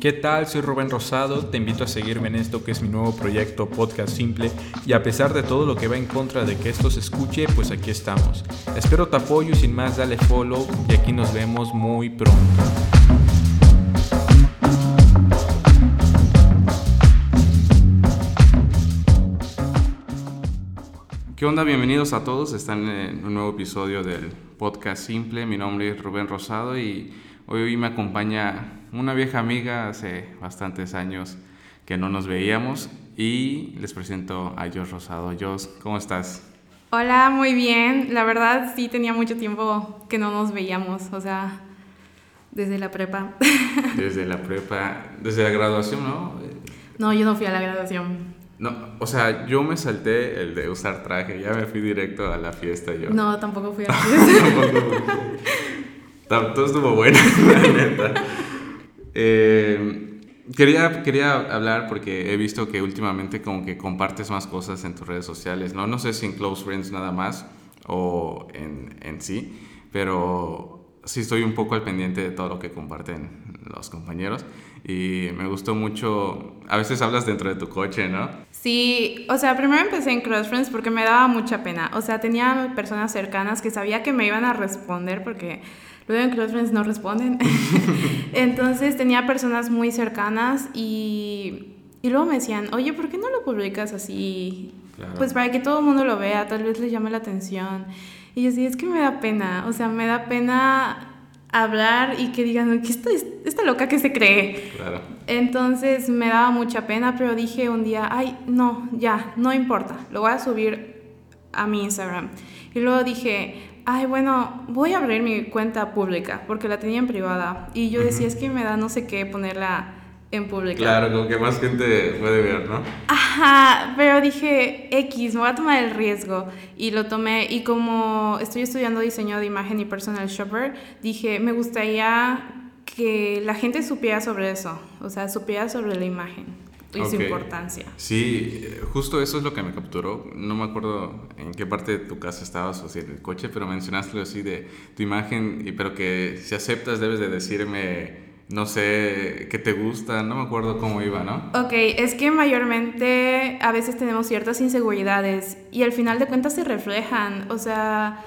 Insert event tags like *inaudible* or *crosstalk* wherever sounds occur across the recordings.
¿Qué tal? Soy Rubén Rosado, te invito a seguirme en esto que es mi nuevo proyecto Podcast Simple y a pesar de todo lo que va en contra de que esto se escuche, pues aquí estamos. Espero tu apoyo y sin más dale follow y aquí nos vemos muy pronto. ¿Qué onda? Bienvenidos a todos. Están en un nuevo episodio del podcast Simple. Mi nombre es Rubén Rosado y hoy me acompaña una vieja amiga hace bastantes años que no nos veíamos y les presento a Jos Rosado. Jos, ¿cómo estás? Hola, muy bien. La verdad sí tenía mucho tiempo que no nos veíamos, o sea, desde la prepa. *laughs* Desde la prepa, desde la graduación, ¿no? No, yo no fui a la graduación. No, o sea, yo me salté el de usar traje, ya me fui directo a la fiesta yo. No, tampoco fui a la *laughs* fiesta. Todo estuvo bueno, *laughs* la neta. Eh, quería, quería hablar porque he visto que últimamente como que compartes más cosas en tus redes sociales, ¿no? No sé si en Close Friends nada más o en, en sí, pero sí estoy un poco al pendiente de todo lo que comparten los compañeros y me gustó mucho, a veces hablas dentro de tu coche, ¿no? Sí, o sea, primero empecé en Cross Friends porque me daba mucha pena, o sea, tenía personas cercanas que sabía que me iban a responder porque Luego en Close Friends no responden. *laughs* Entonces tenía personas muy cercanas y, y, luego me decían, oye, ¿por qué no lo publicas así? Pues para que todo el mundo lo vea, tal vez le llame la atención. Y yo sí, es que me da pena, o sea, me da pena hablar y que digan, ¿qué está esta loca que se cree? Claro. Entonces me daba mucha pena, pero dije un día, ay, no, ya, no importa, lo voy a subir a mi Instagram. Y luego dije, ay, bueno, voy a abrir mi cuenta pública, porque la tenía en privada. Y yo decía, es que me da no sé qué ponerla en pública. Claro, como que más gente puede ver, ¿no? Ajá, pero dije, X, me voy a tomar el riesgo. Y lo tomé, y como estoy estudiando diseño de imagen y personal shopper, dije, me gustaría que la gente supiera sobre eso, o sea, supiera sobre la imagen y su importancia. Sí, justo eso es lo que me capturó. No me acuerdo en qué parte de tu casa estabas o si en el coche, pero mencionaste así de tu imagen, y, pero que si aceptas debes de decirme, no sé, qué te gusta, no me acuerdo cómo iba, ¿no? Ok, es que mayormente a veces tenemos ciertas inseguridades y al final de cuentas se reflejan, o sea...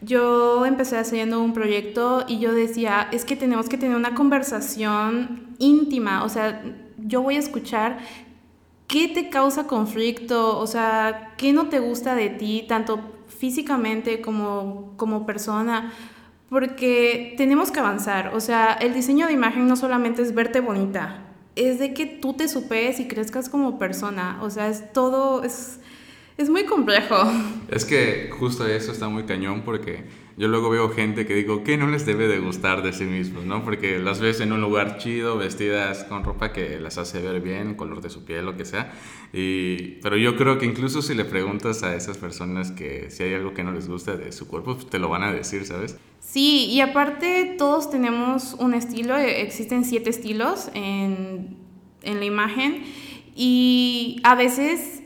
Yo empecé haciendo un proyecto y yo decía, es que tenemos que tener una conversación íntima, o sea, yo voy a escuchar qué te causa conflicto, o sea, qué no te gusta de ti, tanto físicamente como, como persona, porque tenemos que avanzar, o sea, el diseño de imagen no solamente es verte bonita, es de que tú te supes y crezcas como persona, o sea, es todo, es, es muy complejo. Es que justo eso está muy cañón porque yo luego veo gente que digo que no les debe de gustar de sí mismos, ¿no? Porque las ves en un lugar chido, vestidas con ropa que las hace ver bien, color de su piel, lo que sea. Y, pero yo creo que incluso si le preguntas a esas personas que si hay algo que no les gusta de su cuerpo, pues te lo van a decir, ¿sabes? Sí, y aparte todos tenemos un estilo, existen siete estilos en, en la imagen y a veces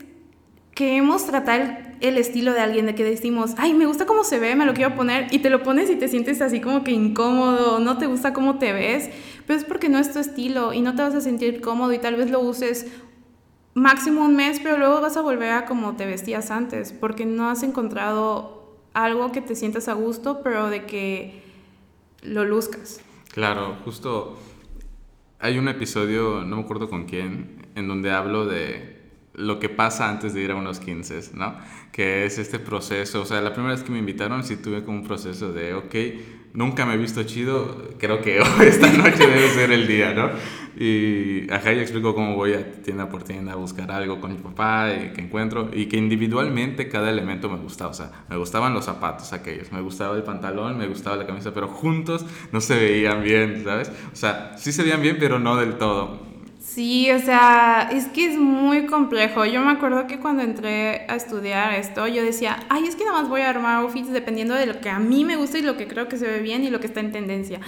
queremos tratar el estilo de alguien de que decimos, ay, me gusta cómo se ve, me lo quiero poner, y te lo pones y te sientes así como que incómodo, no te gusta cómo te ves, pero es porque no es tu estilo y no te vas a sentir cómodo y tal vez lo uses máximo un mes, pero luego vas a volver a como te vestías antes, porque no has encontrado algo que te sientas a gusto, pero de que lo luzcas. Claro, justo hay un episodio, no me acuerdo con quién, en donde hablo de lo que pasa antes de ir a unos 15, ¿no? Que es este proceso, o sea, la primera vez que me invitaron sí tuve como un proceso de, ok, nunca me he visto chido, creo que *laughs* esta noche debe ser el día, ¿no? Y ajá, y explico cómo voy a tienda por tienda a buscar algo con mi papá y que encuentro, y que individualmente cada elemento me gustaba, o sea, me gustaban los zapatos aquellos, me gustaba el pantalón, me gustaba la camisa, pero juntos no se veían bien, ¿sabes? O sea, sí se veían bien, pero no del todo. Sí, o sea, es que es muy complejo. Yo me acuerdo que cuando entré a estudiar esto, yo decía, ay, es que nada más voy a armar outfits dependiendo de lo que a mí me gusta y lo que creo que se ve bien y lo que está en tendencia.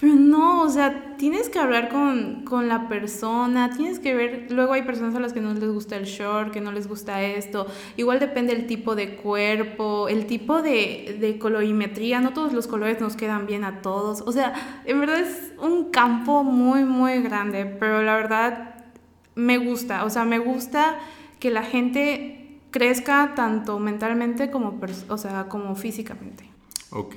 Pero no, o sea, tienes que hablar con, con, la persona, tienes que ver, luego hay personas a las que no les gusta el short, que no les gusta esto, igual depende el tipo de cuerpo, el tipo de, de colorimetría, no todos los colores nos quedan bien a todos, o sea, en verdad es un campo muy, muy grande, pero la verdad me gusta, o sea, me gusta que la gente crezca tanto mentalmente como, o sea, como físicamente. Ok,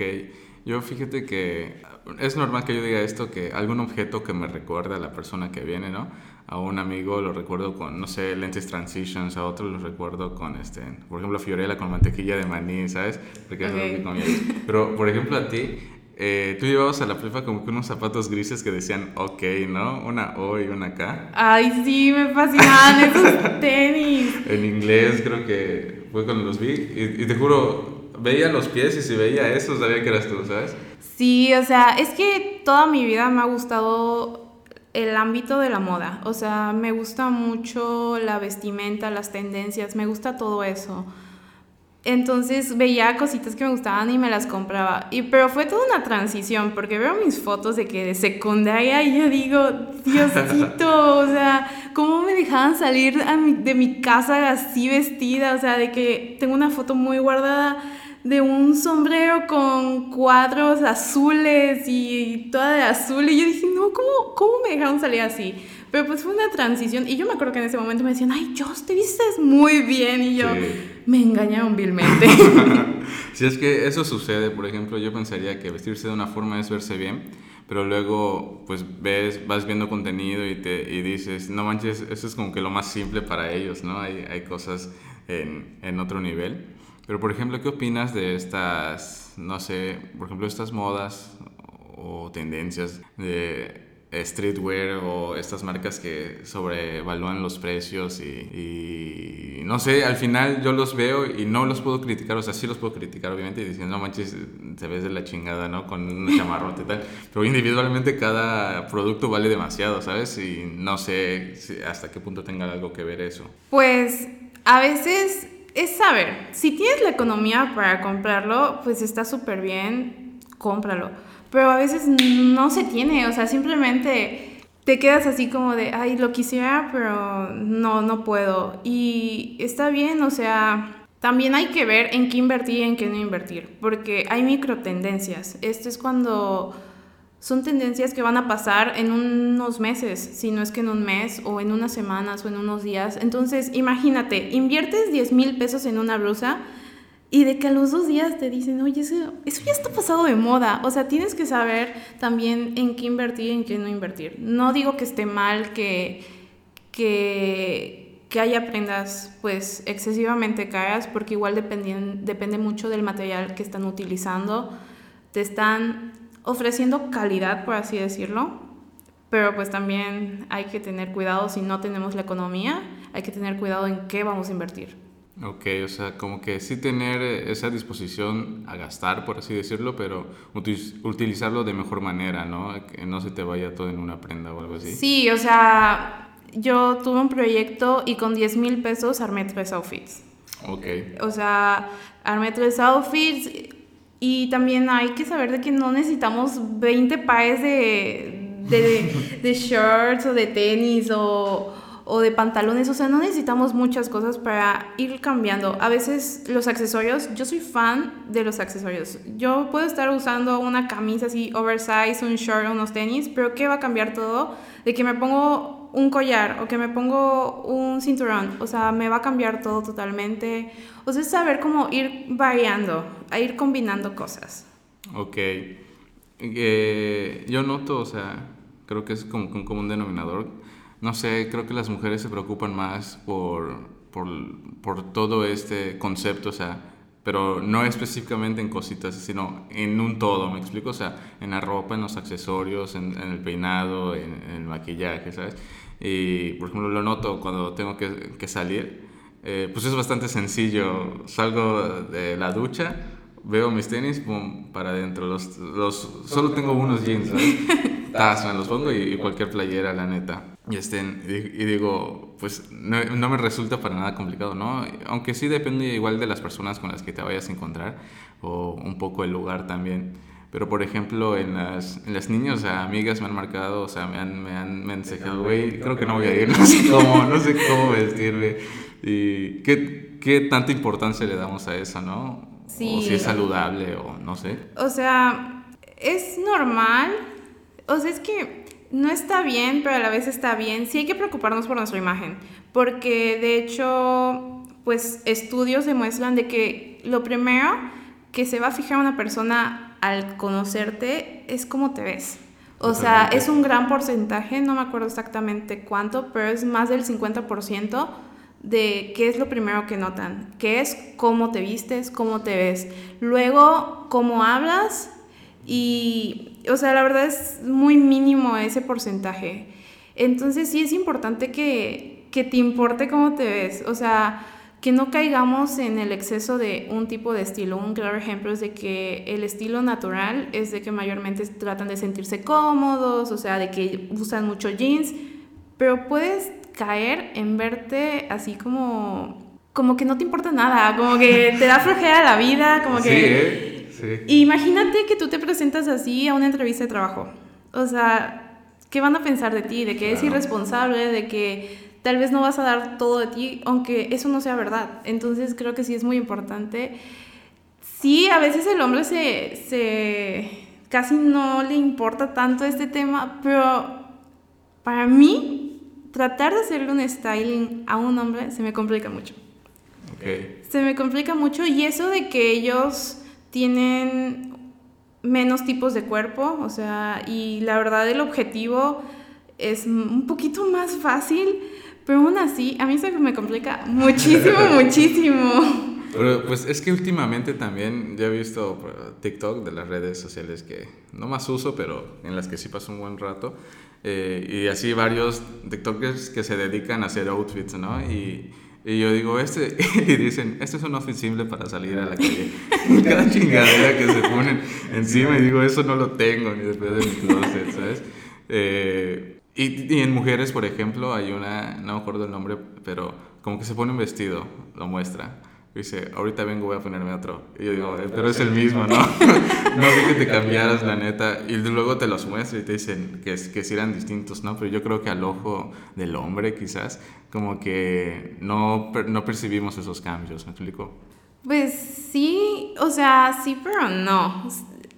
yo fíjate que es normal que yo diga esto, que algún objeto que me recuerda a la persona que viene, ¿no? A un amigo lo recuerdo con, no sé, lentes transitions, a otro lo recuerdo con, este, por ejemplo, Fiorella con mantequilla de maní, ¿sabes? Porque es lo que Pero, por ejemplo, a ti, eh, tú llevabas a la prepa como que unos zapatos grises que decían ok, ¿no? Una O y una K. Ay, sí, me fascinaban esos *laughs* tenis. en inglés creo que fue cuando los vi y, y te juro, veía los pies y si veía eso sabía que eras tú, ¿sabes? Sí, o sea, es que toda mi vida me ha gustado el ámbito de la moda. O sea, me gusta mucho la vestimenta, las tendencias, me gusta todo eso. Entonces veía cositas que me gustaban y me las compraba. Y, pero fue toda una transición, porque veo mis fotos de que de secundaria y yo digo, Diosito, *laughs* o sea, ¿cómo me dejaban salir de mi casa así vestida? O sea, de que tengo una foto muy guardada de un sombrero con cuadros azules y toda de azul. Y yo dije, no, ¿cómo, cómo me dejaron salir así? Pero pues fue una transición. Y yo me acuerdo que en ese momento me decían, ay, Joss, te vistes muy bien. Y yo, me engañaron vilmente. *laughs* si es que eso sucede, por ejemplo, yo pensaría que vestirse de una forma es verse bien. Pero luego, pues ves, vas viendo contenido y, te, y dices, no manches, eso es como que lo más simple para ellos, ¿no? Hay, hay cosas en, en otro nivel. Pero, por ejemplo, ¿qué opinas de estas, no sé, por ejemplo, estas modas o tendencias de streetwear o estas marcas que sobrevalúan los precios y, no sé, al final yo los veo y no los puedo criticar, o sea, sí los puedo criticar obviamente y diciendo, no manches, te ves de la chingada, ¿no? Con una chamarrota y tal, pero individualmente cada producto vale demasiado, ¿sabes? Y no sé hasta qué punto tenga algo que ver eso. Pues a veces es saber, si tienes la economía para comprarlo, pues está súper bien, cómpralo. Pero a veces no se tiene, o sea, simplemente te quedas así como de, ay, lo quisiera, pero no, no puedo. Y está bien, o sea, también hay que ver en qué invertir y en qué no invertir, porque hay micro tendencias. Esto es cuando son tendencias que van a pasar en unos meses, si no es que en un mes o en unas semanas o en unos días. Entonces, imagínate, inviertes 10 mil pesos en una blusa y de que a los dos días te dicen, oye, eso, ya está pasado de moda. O sea, tienes que saber también en qué invertir y en qué no invertir. No digo que esté mal que, que, que haya prendas pues excesivamente caras, porque igual depende mucho del material que están utilizando. Te están ofreciendo calidad, por así decirlo, pero pues también hay que tener cuidado si no tenemos la economía, hay que tener cuidado en qué vamos a invertir. Ok, o sea, como que sí tener esa disposición a gastar, por así decirlo, pero utilizarlo de mejor manera, ¿no? Que no se te vaya todo en una prenda o algo así. Sí, o sea, yo tuve un proyecto y con 10 mil pesos armé tres outfits. Ok. O sea, armé tres outfits y también hay que saber de que no necesitamos 20 pares de, de, de, *laughs* shorts o de tenis o, o, de pantalones. O sea, no necesitamos muchas cosas para ir cambiando. A veces los accesorios, yo soy fan de los accesorios. Yo puedo estar usando una camisa así oversize, un short, unos tenis, pero ¿qué va a cambiar todo? De que me pongo un collar o que me pongo un cinturón, o sea, me va a cambiar todo totalmente. O sea, es saber cómo ir variando, a ir combinando cosas. Ok. Eh, yo noto, o sea, creo que es como, un denominador. No sé, creo que las mujeres se preocupan más por, por, por todo este concepto, o sea, pero no específicamente en cositas, sino en un todo, ¿me explico? O sea, en la ropa, en los accesorios, en, el peinado, en, el maquillaje, ¿sabes? Y, por ejemplo, lo noto cuando tengo que, que salir, eh, pues es bastante sencillo. Salgo de la ducha, veo mis tenis, pum, para adentro. Los, los, solo tengo unos jeans, ¿sabes? *laughs* me los pongo y, cualquier playera, la neta. Y, estén, y, digo, pues no, no, me resulta para nada complicado, ¿no? Aunque sí depende igual de las personas con las que te vayas a encontrar o un poco el lugar también. Pero, por ejemplo, en las, en las niñas, o sea, amigas me han marcado, o sea, me han, me han mensajado, güey, creo que no voy a ir, *laughs* no sé cómo, no sé cómo vestirme. ¿Y qué, qué tanta importancia le damos a eso, no? Sí. O si es saludable o no sé. O sea, es normal. O sea, es que no está bien, pero a la vez está bien. Sí hay que preocuparnos por nuestra imagen. Porque de hecho, pues estudios demuestran de que lo primero que se va a fijar una persona al conocerte es cómo te ves. O sea, es un gran porcentaje, no me acuerdo exactamente cuánto, pero es más del 50% de qué es lo primero que notan, que es cómo te vistes, cómo te ves. Luego, cómo hablas y, o sea, la verdad es muy mínimo ese porcentaje. Entonces sí es importante que, que te importe cómo te ves. O sea, que no caigamos en el exceso de un tipo de estilo. Un claro ejemplo es de que el estilo natural es de que mayormente tratan de sentirse cómodos, o sea, de que usan mucho jeans, pero puedes caer en verte así como como que no te importa nada, como que te da flojera la vida, como que Sí, ¿eh? Sí. Imagínate que tú te presentas así a una entrevista de trabajo. O sea, ¿qué van a pensar de ti? De que es irresponsable, de que tal vez no vas a dar todo de ti, aunque eso no sea verdad. Entonces creo que sí es muy importante. Sí, a veces el hombre se, se casi no le importa tanto este tema, pero para mí tratar de hacerle un styling a un hombre se me complica mucho. Ok. Se me complica mucho y eso de que ellos tienen menos tipos de cuerpo, o sea, y la verdad el objetivo es un poquito más fácil, pero aún así a mí se me complica muchísimo, *laughs* muchísimo. Pero pues es que últimamente también ya he visto por TikTok de las redes sociales que no más uso, pero en las que sí paso un buen rato. eh, y así varios TikTokers que se dedican a hacer outfits, ¿no? Y, y yo digo, este, *laughs* y dicen, este es un outfit simple para salir a la calle. *laughs* Cada chingadera que se ponen encima y digo, eso no lo tengo ni después de mi closet, ¿sabes? Eh, y, y en mujeres, por ejemplo, hay una, no me acuerdo el nombre, pero como que se pone un vestido, lo muestra. Y dice, ahorita vengo, voy a ponerme otro. Y yo digo, "Eh, pero es el mismo, ¿no? *laughs* *laughs* no vi que te cambiaras, la neta. Y luego te los muestra y te dicen que, que sí eran distintos, ¿no? Pero yo creo que al ojo del hombre, quizás, como que no, no percibimos esos cambios, ¿me explico? Pues sí, o sea, sí, pero no.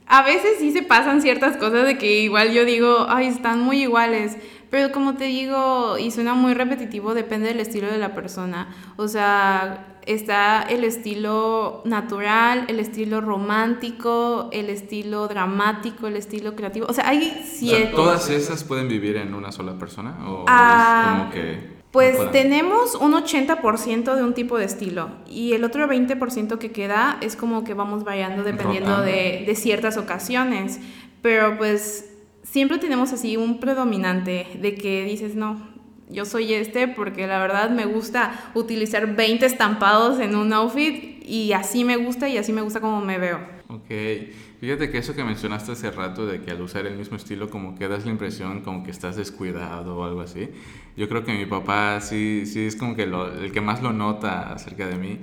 A veces sí se pasan ciertas cosas de que igual yo digo, ay, están muy iguales. Pero como te digo, y suena muy repetitivo, depende del estilo de la persona. O sea, está el estilo natural, el estilo romántico, el estilo dramático, el estilo creativo. O sea, hay siete. ¿Todas esas pueden vivir en una sola persona? ¿O Ah, es como que.? Pues tenemos un 80% de un tipo de estilo y el otro 20% que queda es como que vamos variando dependiendo de, de ciertas ocasiones. Pero pues siempre tenemos así un predominante de que dices, no, yo soy este porque la verdad me gusta utilizar 20 estampados en un outfit y así me gusta y así me gusta como me veo. Ok, fíjate que eso que mencionaste hace rato de que al usar el mismo estilo como que das la impresión como que estás descuidado o algo así. Yo creo que mi papá sí, sí es como que lo- el que más lo nota acerca de mí,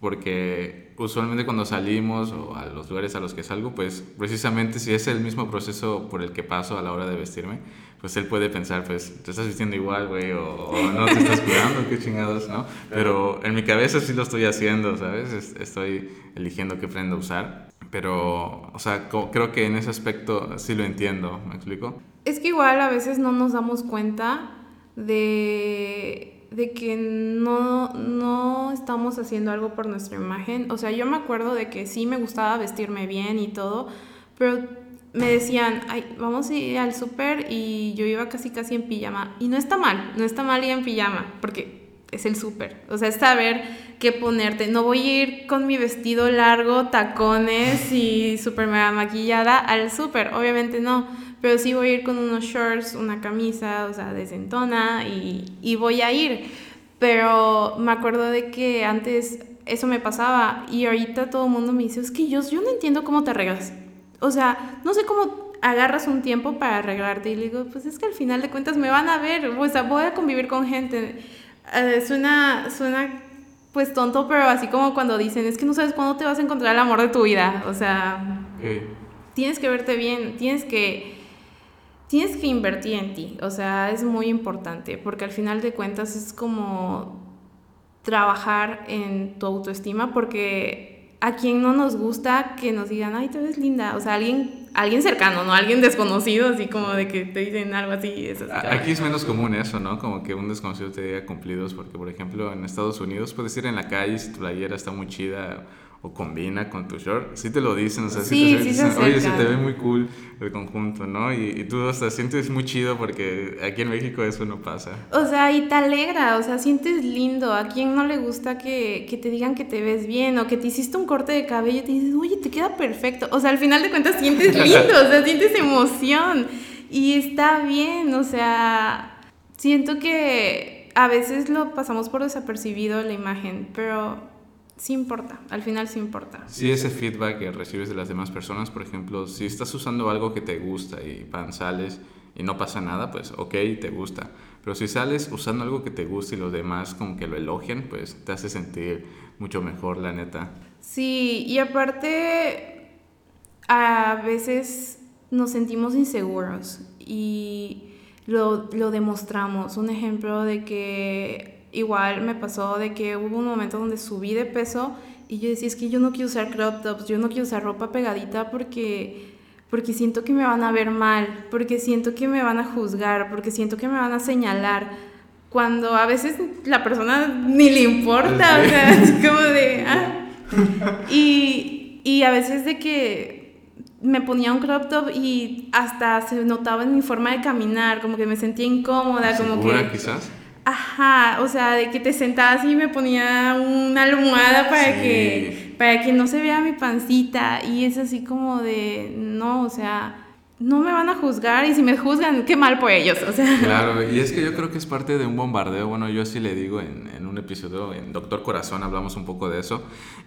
porque usualmente cuando salimos o a los lugares a los que salgo, pues precisamente si es el mismo proceso por el que paso a la hora de vestirme, pues él puede pensar, pues te estás vistiendo igual, güey, o, o no te estás cuidando, qué chingados, ¿no? Pero en mi cabeza sí lo estoy haciendo, ¿sabes? Es- Estoy eligiendo qué prenda usar. Pero, o sea, creo que en ese aspecto sí lo entiendo, ¿me explico? Es que igual a veces no nos damos cuenta de, de que no, no estamos haciendo algo por nuestra imagen. O sea, yo me acuerdo de que sí me gustaba vestirme bien y todo, pero me decían, Ay, vamos a ir al súper y yo iba casi casi en pijama. Y no está mal, no está mal ir en pijama, porque es el súper. O sea, es saber qué ponerte. No voy a ir con mi vestido largo, tacones y súper mega maquillada al súper, obviamente no. Pero sí voy a ir con unos shorts, una camisa, o sea, decentona y, y voy a ir. Pero me acuerdo de que antes eso me pasaba y ahorita todo el mundo me dice, es que yo, yo no entiendo cómo te arreglas. O sea, no sé cómo agarras un tiempo para arreglarte y le digo, pues es que al final de cuentas me van a ver, o sea, voy a convivir con gente. Eh, suena, suena pues tonto, pero así como cuando dicen, es que no sabes cuándo te vas a encontrar el amor de tu vida. O sea, tienes que verte bien, tienes que tienes que invertir en ti, o sea, es muy importante, porque al final de cuentas es como trabajar en tu autoestima, porque a quien no nos gusta que nos digan, ay, te ves linda, o sea, alguien, alguien cercano, no alguien desconocido, así como de que te dicen algo así. Aquí es menos común eso, ¿no? Como que un desconocido te diga cumplidos, porque por ejemplo en Estados Unidos puedes ir en la calle si tu playera está muy chida combina con tu short, sí te lo dicen, o sea, sí, te dicen, oye, se te ve muy cool el conjunto, ¿no? Y, tú hasta sientes muy chido porque aquí en México eso no pasa. O sea, y te alegra, o sea, sientes lindo. ¿A quién no le gusta que, que te digan que te ves bien o que te hiciste un corte de cabello y te dices, oye, te queda perfecto? O sea, al final de cuentas sientes *laughs* lindo, o sea, sientes emoción y está bien, o sea, siento que a veces lo pasamos por desapercibido la imagen, pero sí importa, al final sí importa. Sí, ese feedback que recibes de las demás personas, por ejemplo, si estás usando algo que te gusta y pan sales y no pasa nada, pues ok, te gusta. Pero si sales usando algo que te gusta y los demás como que lo elogian, pues te hace sentir mucho mejor, la neta. Sí, y aparte a veces nos sentimos inseguros y lo, lo demostramos. Un ejemplo de que igual me pasó de que hubo un momento donde subí de peso y yo decía, es que yo no quiero usar crop tops, yo no quiero usar ropa pegadita porque, porque siento que me van a ver mal, porque siento que me van a juzgar, porque siento que me van a señalar. Cuando a veces la persona ni le importa, o sea, es como de... Ah. Y, y a veces de que me ponía un crop top y hasta se notaba en mi forma de caminar, como que me sentía incómoda, como que... quizás? Ajá, o sea, de que te sentabas y me ponía una almohada para que para que no se vea mi pancita. Y es así como de no, o sea, no me van a juzgar y si me juzgan, qué mal por ellos, o sea. Claro, y es que yo creo que es parte de un bombardeo, bueno, yo así le digo en, en un episodio, en Doctor Corazón hablamos un poco de eso,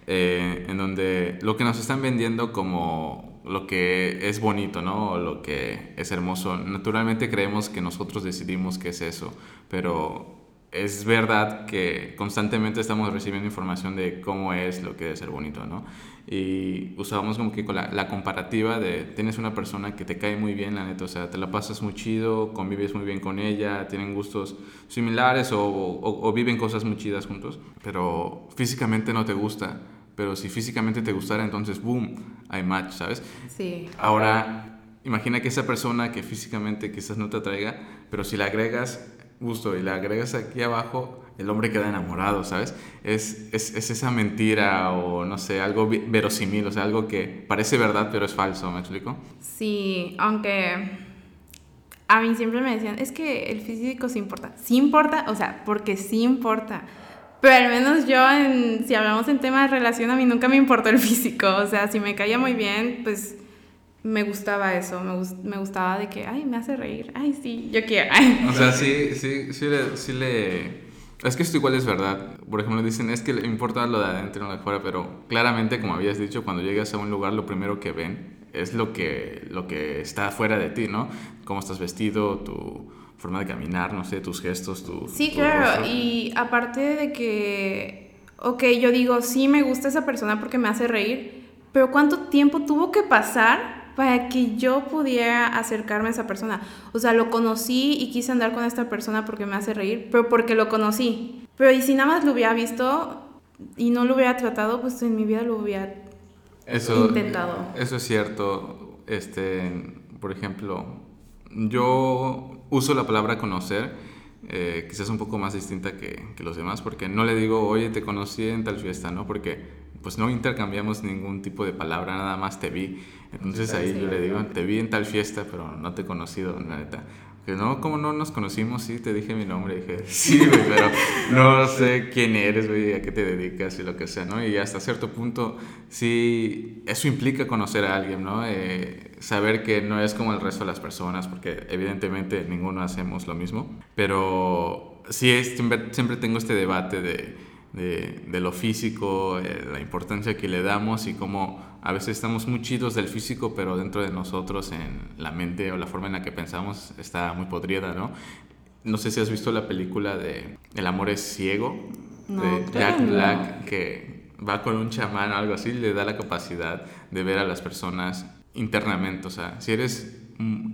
eh, en donde lo que nos están vendiendo como lo que es bonito, ¿no? O lo que es hermoso, naturalmente creemos que nosotros decidimos qué es eso, pero es verdad que constantemente estamos recibiendo información de cómo es lo que debe ser bonito, ¿no? Y usábamos como que con la, comparativa de tienes una persona que te cae muy bien, la neta, o sea, te la pasas muy chido, convives muy bien con ella, tienen gustos similares o, o, viven cosas muy chidas juntos, pero físicamente no te gusta. Pero si físicamente te gustara, entonces, boom, hay match, ¿sabes? Sí. Ahora, imagina que esa persona que físicamente quizás no te atraiga, pero si la agregas gusto y le agregas aquí abajo, el hombre queda enamorado, ¿sabes? Es, es, es, esa mentira o no sé, algo verosímil, o sea, algo que parece verdad pero es falso, ¿me explico? Sí, aunque a mí siempre me decían, es que el físico sí importa. Sí importa, o sea, porque sí importa. Pero al menos yo, en, si hablamos en tema de relación, a mí nunca me importó el físico. O sea, si me caía muy bien, pues me gustaba eso, me, me, gustaba de que, ay, me hace reír, ay, sí, yo quiero. *laughs* O sea, sí, sí, sí le, sí le... Es que esto igual es verdad. Por ejemplo, dicen, es que le importa lo de adentro, no lo de afuera, pero claramente, como habías dicho, cuando llegas a un lugar, lo primero que ven es lo que, lo que está fuera de ti, ¿no? Cómo estás vestido, tu forma de caminar, no sé, tus gestos, tu... Sí, claro, y aparte de que, ok, yo digo, sí me gusta esa persona porque me hace reír, pero ¿cuánto tiempo tuvo que pasar para que yo pudiera acercarme a esa persona. O sea, lo conocí y quise andar con esta persona porque me hace reír, pero porque lo conocí. Pero y si nada más lo hubiera visto y no lo hubiera tratado, pues en mi vida lo hubiera intentado. Eso es cierto. Este, por ejemplo, yo uso la palabra conocer. Eh, quizás un poco más distinta que, que, los demás, porque no le digo, oye, te conocí en tal fiesta, ¿no? Porque pues no intercambiamos ningún tipo de palabra, nada más te vi. Entonces ahí yo le digo, te vi en tal fiesta, pero no te he conocido, neta. Que no, como no nos conocimos, sí, te dije mi nombre, dije, *laughs* sí, güey, pero no sé quién eres, güey, a qué te dedicas y lo que sea, ¿no? Y hasta cierto punto, sí, eso implica conocer a alguien, ¿no? Eh, saber que no es como el resto de las personas, porque evidentemente ninguno hacemos lo mismo, pero sí, es, siempre tengo este debate de de, de lo físico, eh, la importancia que le damos y cómo a veces estamos muy chidos del físico, pero dentro de nosotros, en la mente o la forma en la que pensamos, está muy podrida, ¿no? No sé si has visto la película de El amor es ciego, de Jack Black, que va con un chamán o algo así, le da la capacidad de ver a las personas internamente, o sea, si eres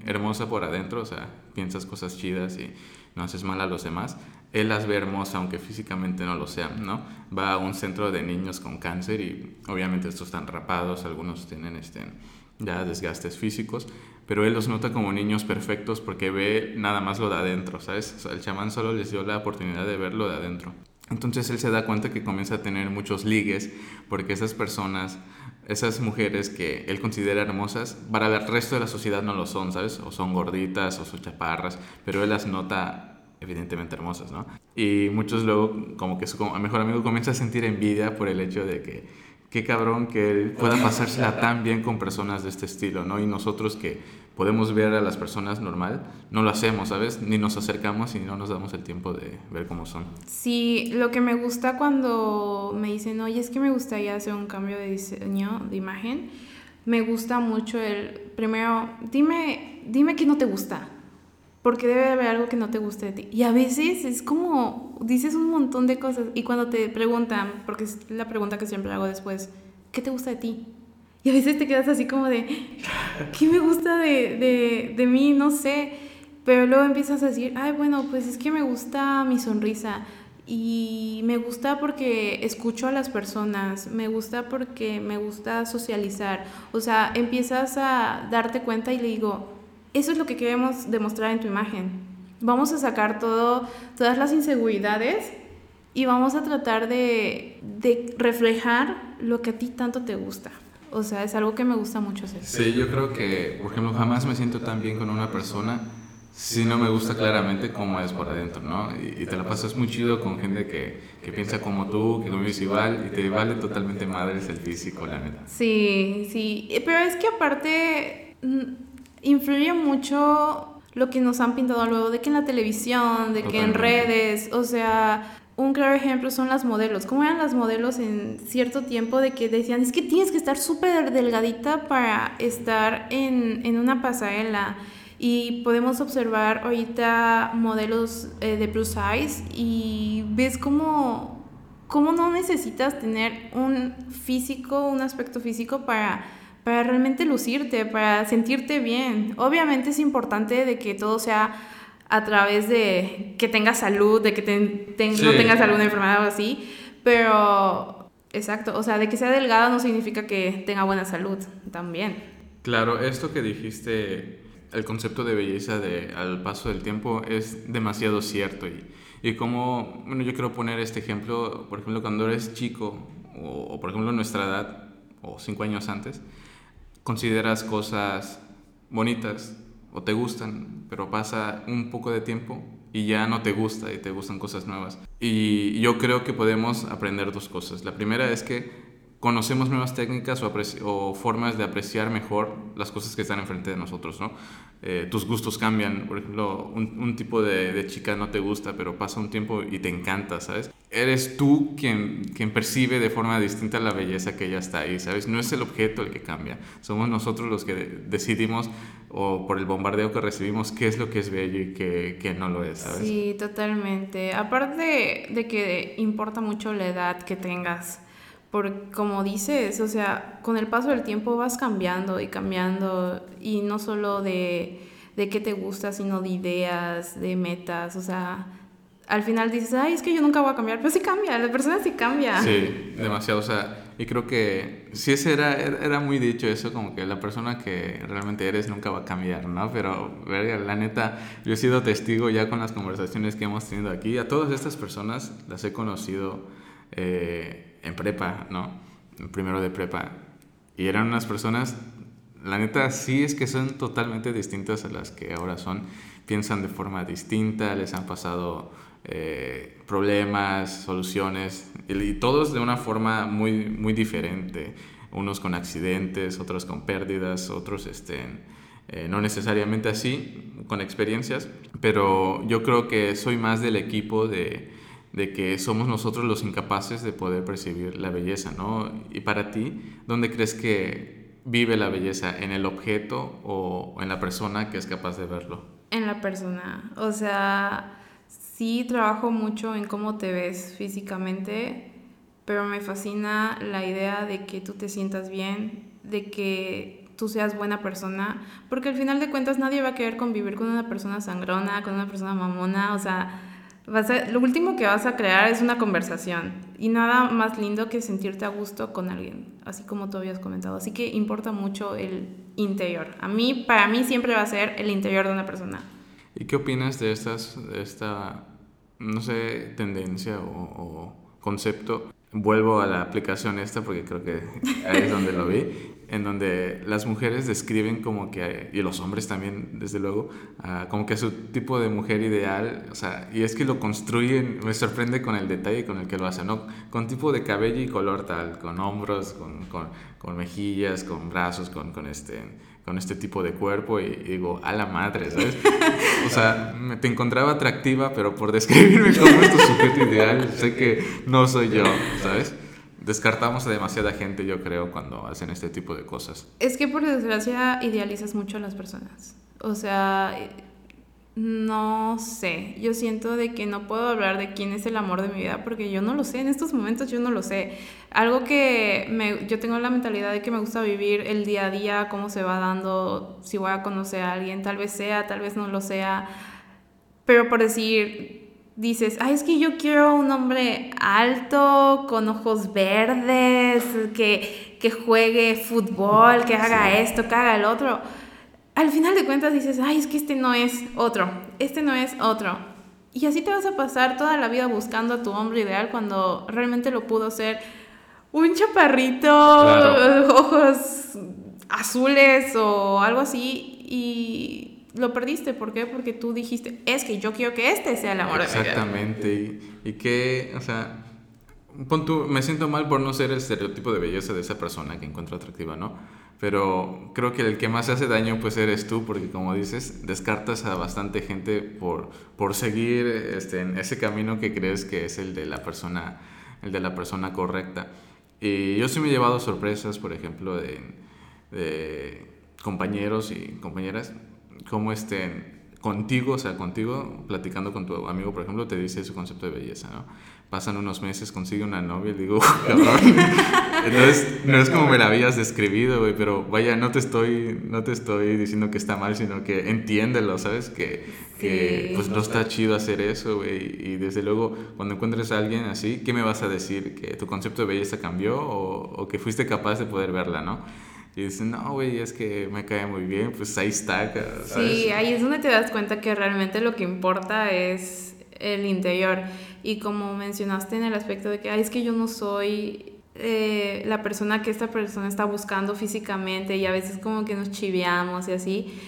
hermosa por adentro, o sea, piensas cosas chidas y no haces mal a los demás, él las ve hermosa aunque físicamente no lo sean, ¿no? Va a un centro de niños con cáncer y obviamente estos están rapados, algunos tienen este, ya desgastes físicos, pero él los nota como niños perfectos porque ve nada más lo de adentro, ¿sabes? el chamán solo les dio la oportunidad de ver lo de adentro. Entonces él se da cuenta que comienza a tener muchos ligues porque esas personas, esas mujeres que él considera hermosas, para el resto de la sociedad no lo son, ¿sabes? O son gorditas o son chaparras, pero él las nota evidentemente hermosas, ¿no? Y muchos luego, como que su mejor amigo comienza a sentir envidia por el hecho de que, qué cabrón que él pueda *laughs* pasársela tan bien con personas de este estilo, ¿no? Y nosotros que podemos ver a las personas normal, no lo hacemos, ¿sabes? Ni nos acercamos y no nos damos el tiempo de ver cómo son. Sí, lo que me gusta cuando me dicen, oye, es que me gustaría hacer un cambio de diseño, de imagen, me gusta mucho el, primero, dime, dime qué no te gusta porque debe haber algo que no te guste de ti. Y a veces es como, dices un montón de cosas y cuando te preguntan, porque es la pregunta que siempre hago después, ¿qué te gusta de ti? Y a veces te quedas así como de, ¿qué me gusta de, de, de mí? No sé. Pero luego empiezas a decir, ay, bueno, pues es que me gusta mi sonrisa. Y me gusta porque escucho a las personas, me gusta porque me gusta socializar. O sea, empiezas a darte cuenta y le digo, eso es lo que queremos demostrar en tu imagen. Vamos a sacar todo, todas las inseguridades y vamos a tratar de, de reflejar lo que a ti tanto te gusta. O sea, es algo que me gusta mucho hacer. Sí, yo creo que, por ejemplo, jamás me siento tan bien con una persona si no me gusta claramente cómo es por adentro, ¿no? Y, te la pasas muy chido con gente que, que piensa como tú, que no es igual y te vale totalmente madres el físico, la neta. Sí, sí, pero es que aparte influye mucho lo que nos han pintado luego, de que en la televisión, de que en redes, o sea, un claro ejemplo son las modelos. ¿Cómo eran las modelos en cierto tiempo de que decían, es que tienes que estar súper delgadita para estar en, en, una pasarela? Y podemos observar ahorita modelos eh, de plus size y ves cómo, cómo no necesitas tener un físico, un aspecto físico para para realmente lucirte, para sentirte bien. Obviamente es importante de que todo sea a través de que tengas salud, de que no tengas alguna enfermedad o así, pero exacto, o sea, de que sea delgada no significa que tenga buena salud también. Claro, esto que dijiste, el concepto de belleza de, al paso del tiempo es demasiado cierto y, y como, bueno, yo quiero poner este ejemplo, por ejemplo, cuando eres chico o, o por ejemplo nuestra edad o cinco años antes, consideras cosas bonitas o te gustan, pero pasa un poco de tiempo y ya no te gusta y te gustan cosas nuevas. Y yo creo que podemos aprender dos cosas. La primera es que conocemos nuevas técnicas o, o, formas de apreciar mejor las cosas que están enfrente de nosotros, ¿no? Eh, tus gustos cambian, por ejemplo, un, un tipo de, de, chica no te gusta, pero pasa un tiempo y te encanta, ¿sabes? Eres tú quien, quien percibe de forma distinta la belleza que ya está ahí, ¿sabes? No es el objeto el que cambia, somos nosotros los que decidimos o por el bombardeo que recibimos qué es lo que es bello y qué, qué no lo es, ¿sabes? Sí, totalmente. Aparte de, que importa mucho la edad que tengas, porque como dices, o sea, con el paso del tiempo vas cambiando y cambiando y no solo de, de qué te gusta, sino de ideas, de metas, o sea, al final dices, ay, es que yo nunca voy a cambiar, pero sí cambia, la persona sí cambia. Sí, demasiado, o sea, y creo que sí ese era, era muy dicho eso, como que la persona que realmente eres nunca va a cambiar, ¿no? Pero, verga, la neta, yo he sido testigo ya con las conversaciones que hemos tenido aquí, a todas estas personas las he conocido eh, en prepa, ¿no? Primero de prepa. Y eran unas personas, la neta, sí es que son totalmente distintas a las que ahora son. Piensan de forma distinta, les han pasado eh, problemas, soluciones, y, todos de una forma muy, muy diferente. Unos con accidentes, otros con pérdidas, otros este, eh, no necesariamente así, con experiencias, pero yo creo que soy más del equipo de de que somos nosotros los incapaces de poder percibir la belleza, ¿no? Y para ti, ¿dónde crees que vive la belleza? ¿En el objeto o en la persona que es capaz de verlo? En la persona. O sea, sí trabajo mucho en cómo te ves físicamente, pero me fascina la idea de que tú te sientas bien, de que tú seas buena persona, porque al final de cuentas nadie va a querer convivir con una persona sangrona, con una persona mamona, o sea, vas a, lo último que vas a crear es una conversación y nada más lindo que sentirte a gusto con alguien, así como tú habías comentado. Así que importa mucho el interior. A mí, para mí siempre va a ser el interior de una persona. ¿Y qué opinas de estas, de esta, no sé, tendencia o, o concepto vuelvo a la aplicación esta porque creo que ahí es donde lo vi, en donde las mujeres describen como que, y los hombres también, desde luego, uh, como que su tipo de mujer ideal, o sea, y es que lo construyen, me sorprende con el detalle con el que lo hacen, ¿no? Con tipo de cabello y color tal, con hombros, con, con, con mejillas, con brazos, con, con este con este tipo de cuerpo y, digo, a la madre, ¿sabes? O sea, me, te encontraba atractiva, pero por describirme como es tu sujeto ideal, sé que no soy yo, ¿sabes? Descartamos a demasiada gente, yo creo, cuando hacen este tipo de cosas. Es que por desgracia idealizas mucho a las personas. O sea, no sé, yo siento de que no puedo hablar de quién es el amor de mi vida porque yo no lo sé, en estos momentos yo no lo sé. Algo que me, yo tengo la mentalidad de que me gusta vivir el día a día, cómo se va dando, si voy a conocer a alguien, tal vez sea, tal vez no lo sea, pero por decir, dices, ay, es que yo quiero un hombre alto, con ojos verdes, que, que juegue fútbol, que haga esto, que haga el otro al final de cuentas dices, ay, es que este no es otro, este no es otro. Y así te vas a pasar toda la vida buscando a tu hombre ideal cuando realmente lo pudo ser un chaparrito, ojos azules o algo así. Y lo perdiste. ¿Por qué? Porque tú dijiste, es que yo quiero que este sea el amor de mi vida. Exactamente. Y, y que, o sea, pon tú, me siento mal por no ser el estereotipo de belleza de esa persona que encuentro atractiva, ¿no? Pero creo que el que más hace daño pues eres tú, porque como dices, descartas a bastante gente por, por seguir este, en ese camino que crees que es el de la persona, el de la persona correcta. Y yo sí me he llevado sorpresas, por ejemplo, de, de compañeros y compañeras, como estén contigo, o sea, contigo, platicando con tu amigo, por ejemplo, te dice su concepto de belleza, ¿no? pasan unos meses, consigue una novia y digo, *laughs* cabrón. Entonces, no es como me la habías describido, güey, pero vaya, no te estoy, no te estoy diciendo que está mal, sino que entiéndelo, ¿sabes? Que, que pues no está chido hacer eso, güey. Y desde luego, cuando encuentres a alguien así, ¿qué me vas a decir? ¿Que tu concepto de belleza cambió o, o que fuiste capaz de poder verla, no? Y dicen, no, güey, es que me cae muy bien, pues ahí está. ¿sabes? Sí, ahí es donde te das cuenta que realmente lo que importa es el interior. Y como mencionaste en el aspecto de que, Ay, es que yo no soy eh, la persona que esta persona está buscando físicamente y a veces como que nos chiveamos y así.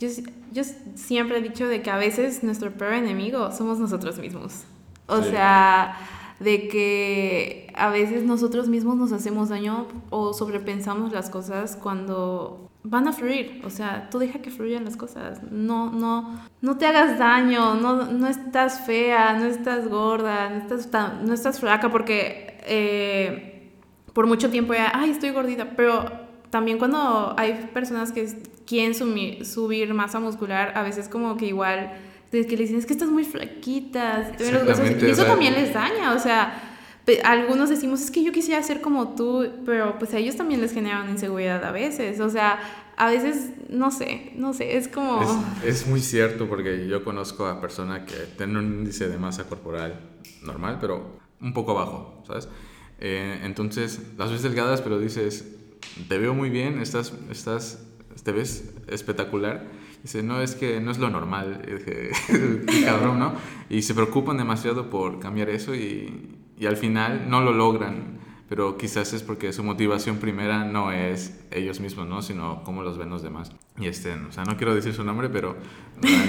Yo, yo siempre he dicho de que a veces nuestro peor enemigo somos nosotros mismos. O sea, de que a veces nosotros mismos nos hacemos daño o sobrepensamos las cosas cuando van a fluir, o sea, tú deja que fluyan las cosas, no, no, no te hagas daño, no, no estás fea, no estás gorda, no estás, no estás flaca, porque eh, por mucho tiempo ya, ay, estoy gordita, pero también cuando hay personas que quieren subir, masa muscular, a veces como que igual, que le dicen, es que estás muy flaquita, y eso también les daña, o sea, algunos decimos, es que yo quisiera ser como tú, pero pues a ellos también les genera una inseguridad a veces. O sea, a veces, no sé, no sé, es como... Es, muy cierto porque yo conozco a personas que tienen un índice de masa corporal normal, pero un poco bajo, ¿sabes? Eh, entonces, las ves delgadas, pero dices, te veo muy bien, estás, estás, te ves espectacular. Dice, no, es que no es lo normal, *laughs* cabrón, ¿no? Y se preocupan demasiado por cambiar eso y, y al final no lo logran, pero quizás es porque su motivación primera no es ellos mismos, ¿no? Sino cómo los ven los demás. Y este, o sea, no quiero decir su nombre, pero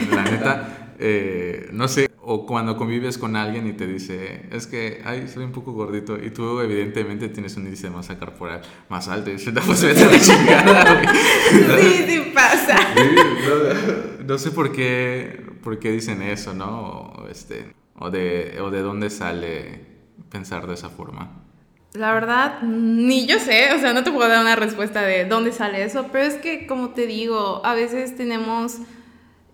la, neta, *laughs* eh, no sé, o cuando convives con alguien y te dice, es que, ay, soy un poco gordito, y tú evidentemente tienes un índice de masa corporal más alto, y dices, pues vete a la chingada, Sí, sí pasa. no, no, sé por qué, por qué dicen eso, ¿no? O, este, o, de, o de dónde sale pensar de esa forma? La verdad, ni yo sé, o sea, no te puedo dar una respuesta de dónde sale eso, pero es que, como te digo, a veces tenemos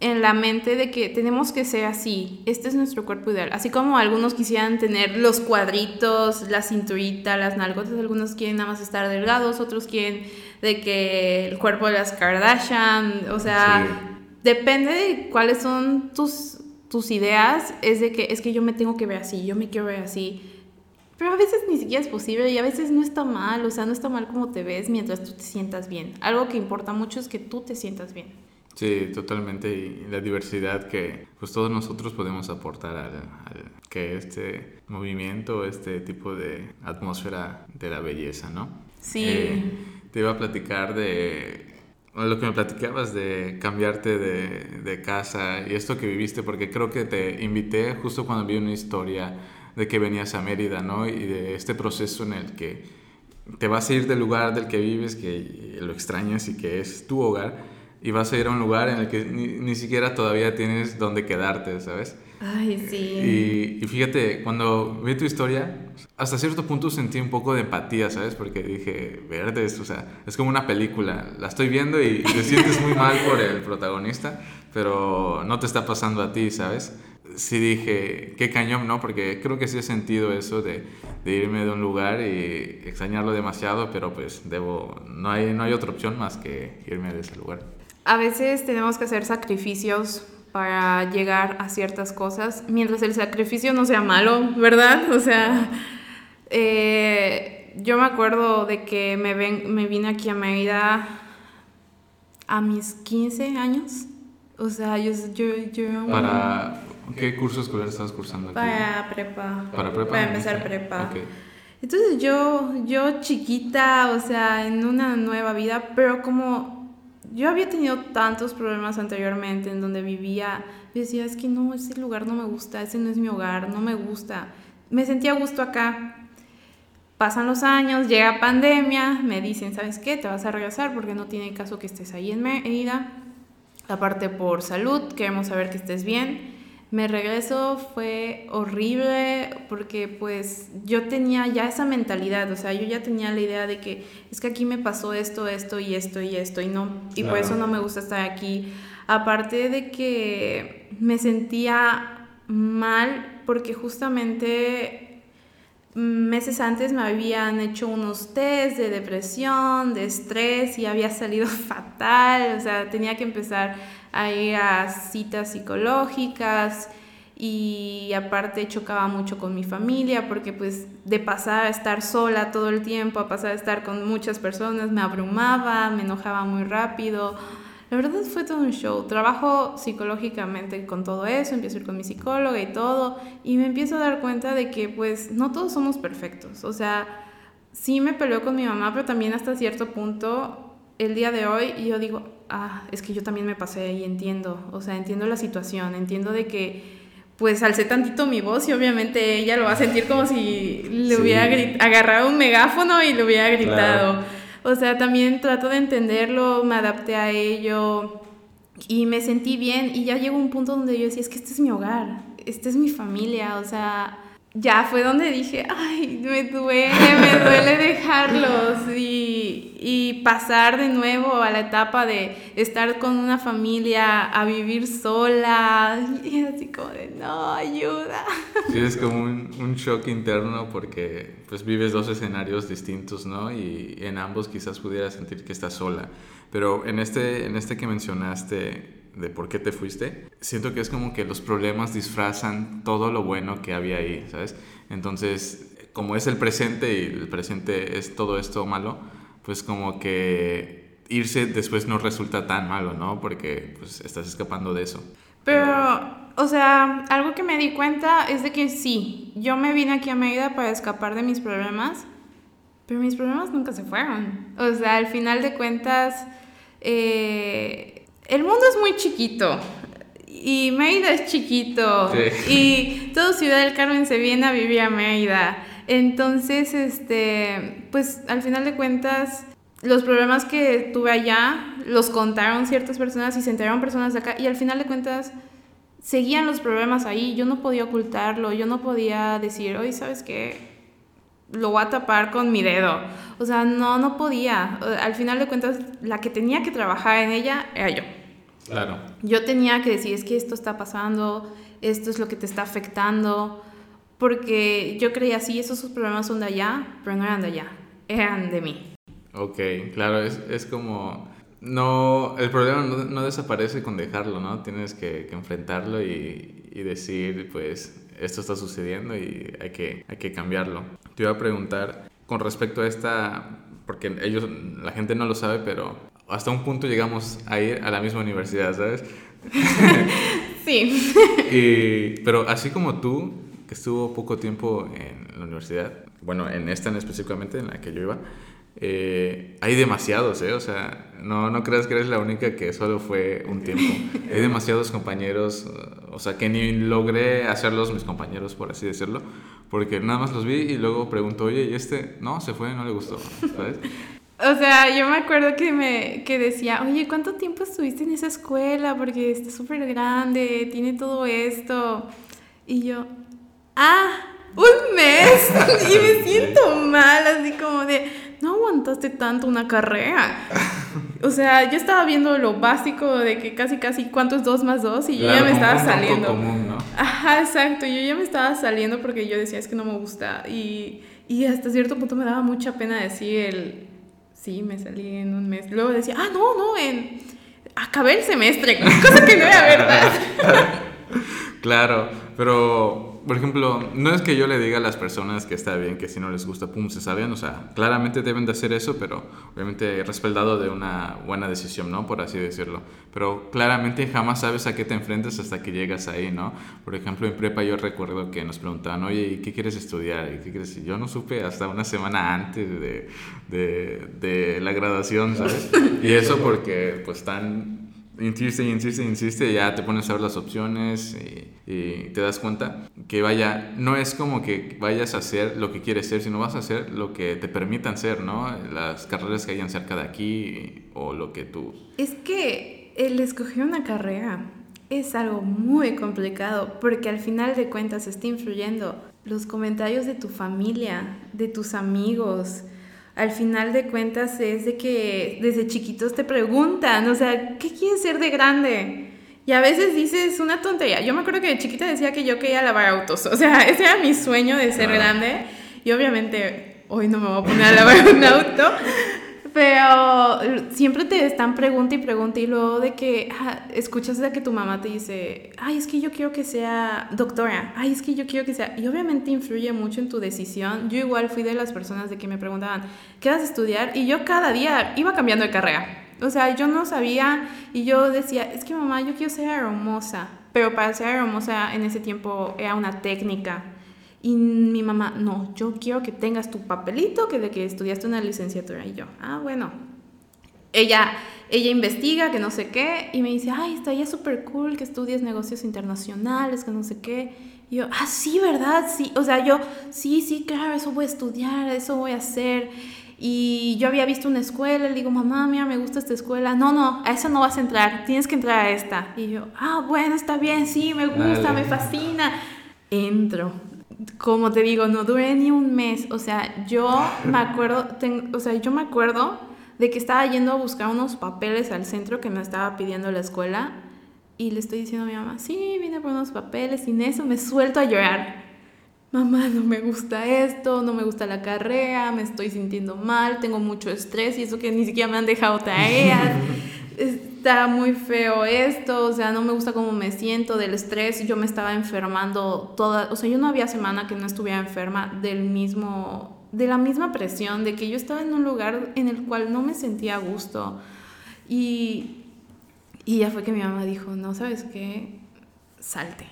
en la mente de que tenemos que ser así, este es nuestro cuerpo ideal, así como algunos quisieran tener los cuadritos, la cinturita, las nalgotas, algunos quieren nada más estar delgados, otros quieren de que el cuerpo de las Kardashian, o sea, depende de cuáles son tus, tus ideas, es de que es que yo me tengo que ver así, yo me quiero ver así. Pero a veces ni siquiera es posible y a veces no está mal, o sea, no está mal como te ves mientras tú te sientas bien. Algo que importa mucho es que tú te sientas bien. Sí, totalmente. Y la diversidad que pues todos nosotros podemos aportar al, que este movimiento, este tipo de atmósfera de la belleza, ¿no? Sí. Eh, te iba a platicar de lo que me platicabas de cambiarte de, de, casa y esto que viviste, porque creo que te invité justo cuando vi una historia de que venías a Mérida, ¿no? Y de este proceso en el que te vas a ir del lugar del que vives, que lo extrañas y que es tu hogar y vas a ir a un lugar en el que ni, siquiera todavía tienes dónde quedarte, ¿sabes? Ay, sí. Y, y, fíjate, cuando vi tu historia, hasta cierto punto sentí un poco de empatía, ¿sabes? Porque dije, verdes, o sea, es como una película. La estoy viendo y te *laughs* sientes muy mal por el protagonista, pero no te está pasando a ti, ¿sabes? Sí dije, qué cañón, ¿no? Porque creo que sí he sentido eso de, de irme de un lugar y extrañarlo demasiado, pero pues debo, no hay, no hay otra opción más que irme de ese lugar a veces tenemos que hacer sacrificios para llegar a ciertas cosas, mientras el sacrificio no sea malo, ¿verdad? O sea, eh, yo me acuerdo de que me, ven, me vine aquí a Mérida a mis 15 años. O sea, yo... yo, yo ¿Para qué curso escolar estás cursando aquí? Para prepa. ¿Para prepa? Para empezar prepa. Entonces yo, yo chiquita, o sea, en una nueva vida, pero como yo había tenido tantos problemas anteriormente en donde vivía. Decía, es que no, ese lugar no me gusta, ese no es mi hogar, no me gusta. Me sentía gusto acá. Pasan los años, llega pandemia, me dicen, ¿sabes qué? Te vas a regresar porque no tiene caso que estés ahí en Mérida. Aparte por salud, queremos saber que estés bien. Me regreso, fue horrible porque pues yo tenía ya esa mentalidad, o sea, yo ya tenía la idea de que es que aquí me pasó esto, esto y esto y esto y no, y por eso no me gusta estar aquí. Aparte de que me sentía mal porque justamente meses antes me habían hecho unos test de depresión, de estrés y había salido *laughs* fatal, o sea, tenía que empezar a ir a citas psicológicas y aparte chocaba mucho con mi familia porque pues de pasar a estar sola todo el tiempo a pasar a estar con muchas personas me abrumaba, me enojaba muy rápido. La verdad fue todo un show. Trabajo psicológicamente con todo eso, empiezo a ir con mi psicóloga y todo y me empiezo a dar cuenta de que pues no todos somos perfectos. O sea, sí me peleó con mi mamá, pero también hasta cierto punto el día de hoy yo digo, ah, es que yo también me pasé y entiendo, o sea, entiendo la situación, entiendo de que pues alcé tantito mi voz y obviamente ella lo va a sentir como si le hubiera agarrado un megáfono y le hubiera gritado. O sea, también trato de entenderlo, me adapté a ello y me sentí bien y ya llegó un punto donde yo decía, es que este es mi hogar, esta es mi familia, o sea, ya fue donde dije, ay, me duele, me duele dejarlos y, y, pasar de nuevo a la etapa de estar con una familia, a vivir sola, y así como de, no, ayuda. Sí, es como un, un shock interno porque pues vives dos escenarios distintos, ¿no? Y en ambos quizás pudieras sentir que estás sola, pero en este, en este que mencionaste, de por qué te fuiste, siento que es como que los problemas disfrazan todo lo bueno que había ahí, ¿sabes? Entonces, como es el presente y el presente es todo esto malo, pues como que irse después no resulta tan malo, ¿no? Porque pues estás escapando de eso. Pero, o sea, algo que me di cuenta es de que sí, yo me vine aquí a Mérida para escapar de mis problemas, pero mis problemas nunca se fueron. O sea, al final de cuentas, eh, el mundo es muy chiquito. Y Mérida es chiquito. Y todo Ciudad del Carmen se viene a vivir a Mérida. Entonces, este, pues al final de cuentas, los problemas que tuve allá los contaron ciertas personas y se enteraron personas de acá. Y al final de cuentas, seguían los problemas ahí. Yo no podía ocultarlo. Yo no podía decir, oye, ¿sabes qué? Lo voy a tapar con mi dedo. O sea, no, no podía. Al final de cuentas, la que tenía que trabajar en ella era yo. Claro. Yo tenía que decir, es que esto está pasando, esto es lo que te está afectando, porque yo creía, sí, esos problemas son de allá, pero no eran de allá, eran de mí. Ok, claro, es, es como... No, el problema no, no, desaparece con dejarlo, ¿no? Tienes que, que enfrentarlo y, y, decir, pues, esto está sucediendo y hay que, hay que cambiarlo. Te iba a preguntar con respecto a esta, porque ellos, la gente no lo sabe, pero hasta un punto llegamos a ir a la misma universidad, ¿sabes? *laughs* sí. y, pero así como tú, que estuvo poco tiempo en la universidad, bueno, en esta en específicamente, en la que yo iba, eh, hay demasiados, ¿eh? O sea, no, no creas que eres la única que solo fue un tiempo. hay demasiados compañeros, o sea, que ni logré hacerlos mis compañeros, por así decirlo, porque nada más los vi y luego pregunto, oye, ¿y este? No, se fue, no le gustó, ¿sabes? O sea, yo me acuerdo que me que decía, oye, ¿cuánto tiempo estuviste en esa escuela? Porque está súper grande, tiene todo esto. Y yo, ah, un mes. *laughs* y me siento mal, así como de, no aguantaste tanto una carrera. O sea, yo estaba viendo lo básico de que casi, casi, ¿cuánto es 2 más 2? Y yo Claro, ya me estaba saliendo. común, ¿no? Ajá, exacto. Yo ya me estaba saliendo porque yo decía, es que no me gusta. Y, y hasta cierto punto me daba mucha pena decir el, sí, me salí en un mes. Luego decía, ah, no, no, en... Acabé el semestre, *laughs* cosa que no era verdad. *laughs* Claro, pero por ejemplo, no es que yo le diga a las personas que está bien, que si no les gusta, pum, se saben, o sea, claramente deben de hacer eso, pero obviamente respaldado de una buena decisión, ¿no? Por así decirlo. Pero claramente jamás sabes a qué te enfrentas hasta que llegas ahí, ¿no? Por ejemplo, en prepa yo recuerdo que nos preguntaban, oye, ¿y qué quieres estudiar? ¿Y qué quieres? Y yo no supe hasta una semana antes de, de, de la graduación, ¿sabes? *laughs* Y eso porque pues tan insiste, insiste, insiste, ya te pones a ver las opciones y, y, te das cuenta que vaya, no es como que vayas a hacer lo que quieres ser, sino vas a hacer lo que te permitan ser, ¿no? Las carreras que hayan cerca de aquí o lo que tú... Es que el escoger una carrera es algo muy complicado porque al final de cuentas está influyendo los comentarios de tu familia, de tus amigos, al final de cuentas es de que desde chiquitos te preguntan, o sea, ¿qué quieres ser de grande? Y a veces dices una tontería. Yo me acuerdo que de chiquita decía que yo quería lavar autos, *laughs* o sea, ese era mi sueño de ser grande. Y obviamente hoy no me voy a poner a lavar un auto, pero siempre te están pregunta y pregunta y luego de que ah, escuchas de que tu mamá te dice, ay, es que yo quiero que sea doctora, ay, es que yo quiero que sea... Y obviamente influye mucho en tu decisión. Yo igual fui de las personas de que me preguntaban, ¿qué vas a estudiar? Y yo cada día iba cambiando de carrera. O sea, yo no sabía y yo decía, es que mamá, yo quiero ser hermosa. Pero para ser hermosa en ese tiempo era una técnica. Y mi mamá, no, yo quiero que tengas tu papelito que de que estudiaste una licenciatura. Y yo, ah, bueno. Ella, ella investiga que no sé qué y me dice, ay, estaría súper cool que estudies negocios internacionales, que no sé qué. Y yo, ah, sí, ¿verdad? Sí. O sea, yo, sí, sí, claro, eso voy a estudiar, eso voy a hacer. Y yo había visto una escuela, le digo, mamá, mira, me gusta esta escuela. No, no, a esa no vas a entrar, tienes que entrar a esta. Y yo, ah, bueno, está bien, sí, me gusta, Dale. me fascina. Entro. Como te digo, no duré ni un mes. O sea, yo me acuerdo, o sea, yo me acuerdo de que estaba yendo a buscar unos papeles al centro que me estaba pidiendo la escuela. Y le estoy diciendo a mi mamá, sí, vine por unos papeles. Y en eso me suelto a llorar mamá, no me gusta esto, no me gusta la carrera, me estoy sintiendo mal, tengo mucho estrés y eso que ni siquiera me han dejado tareas. *laughs* Está muy feo esto, o sea, no me gusta cómo me siento del estrés. Yo me estaba enfermando toda, o sea, yo no había semana que no estuviera enferma del mismo, de la misma presión, de que yo estaba en un lugar en el cual no me sentía a gusto. Y, y ya fue que mi mamá dijo, no, ¿sabes qué? Salte.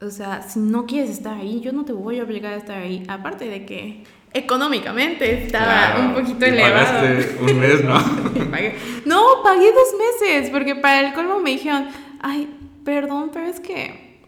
O sea, si no quieres estar ahí, yo no te voy a obligar a estar ahí. Aparte de que económicamente estaba Claro, un poquito elevado. pagaste un mes, ¿no? *laughs* Pagué- No, pagué dos meses, porque para el colmo me dijeron, ay, perdón, pero es que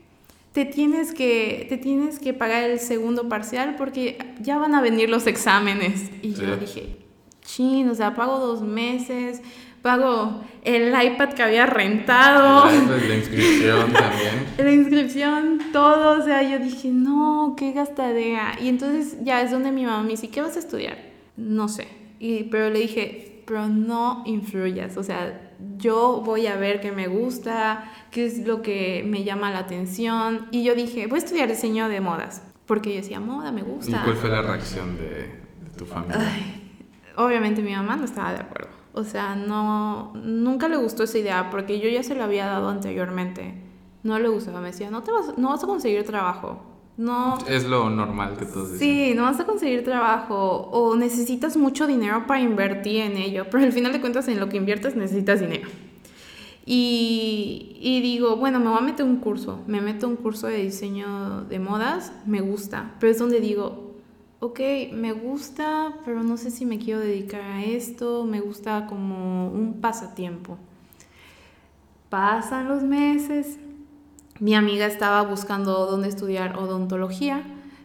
te tienes que, te tienes que pagar el segundo parcial porque ya van a venir los exámenes. Y yo dije, chin, o sea, pago dos meses, pago el iPad que había rentado. La inscripción *laughs* también. La inscripción, todo, o sea, yo dije, no, qué gastadera. Y entonces ya es donde mi mamá me dice, ¿qué vas a estudiar? No sé. Y, pero le dije, pero no influyas, o sea, yo voy a ver qué me gusta, qué es lo que me llama la atención. Y yo dije, voy a estudiar diseño de modas, porque yo decía, moda me gusta. ¿Y cuál fue la reacción de, de tu familia? Ay, obviamente mi mamá no estaba de acuerdo. O sea, no, nunca le gustó esa idea porque yo ya se lo había dado anteriormente. No le gustaba, me decía, no, te vas, no vas a conseguir trabajo. No. Es lo normal que todos dicen. Sí, no vas a conseguir trabajo o necesitas mucho dinero para invertir en ello, pero al final de cuentas en lo que inviertes necesitas dinero. Y, y, digo, bueno, me voy a meter un curso, me meto un curso de diseño de modas, me gusta, pero es donde digo, ok, me gusta, pero no sé si me quiero dedicar a esto, me gusta como un pasatiempo. Pasan los meses, mi amiga estaba buscando dónde estudiar odontología,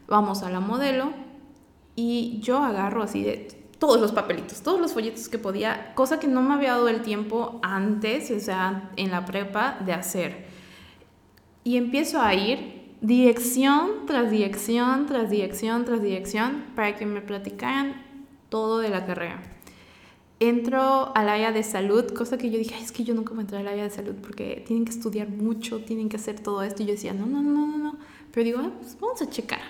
vamos a la modelo y yo agarro así de todos los papelitos, todos los folletos que podía, cosa que no me había dado el tiempo antes, o sea, en la prepa, de hacer. Y empiezo a ir dirección tras dirección, tras dirección, tras dirección, para que me platicaran todo de la carrera entro al área de salud, cosa que yo dije, es que yo nunca voy a entrar al área de salud porque tienen que estudiar mucho, tienen que hacer todo esto. Y yo decía, no, no, no, no, no. Pero digo, ah, pues vamos a checar.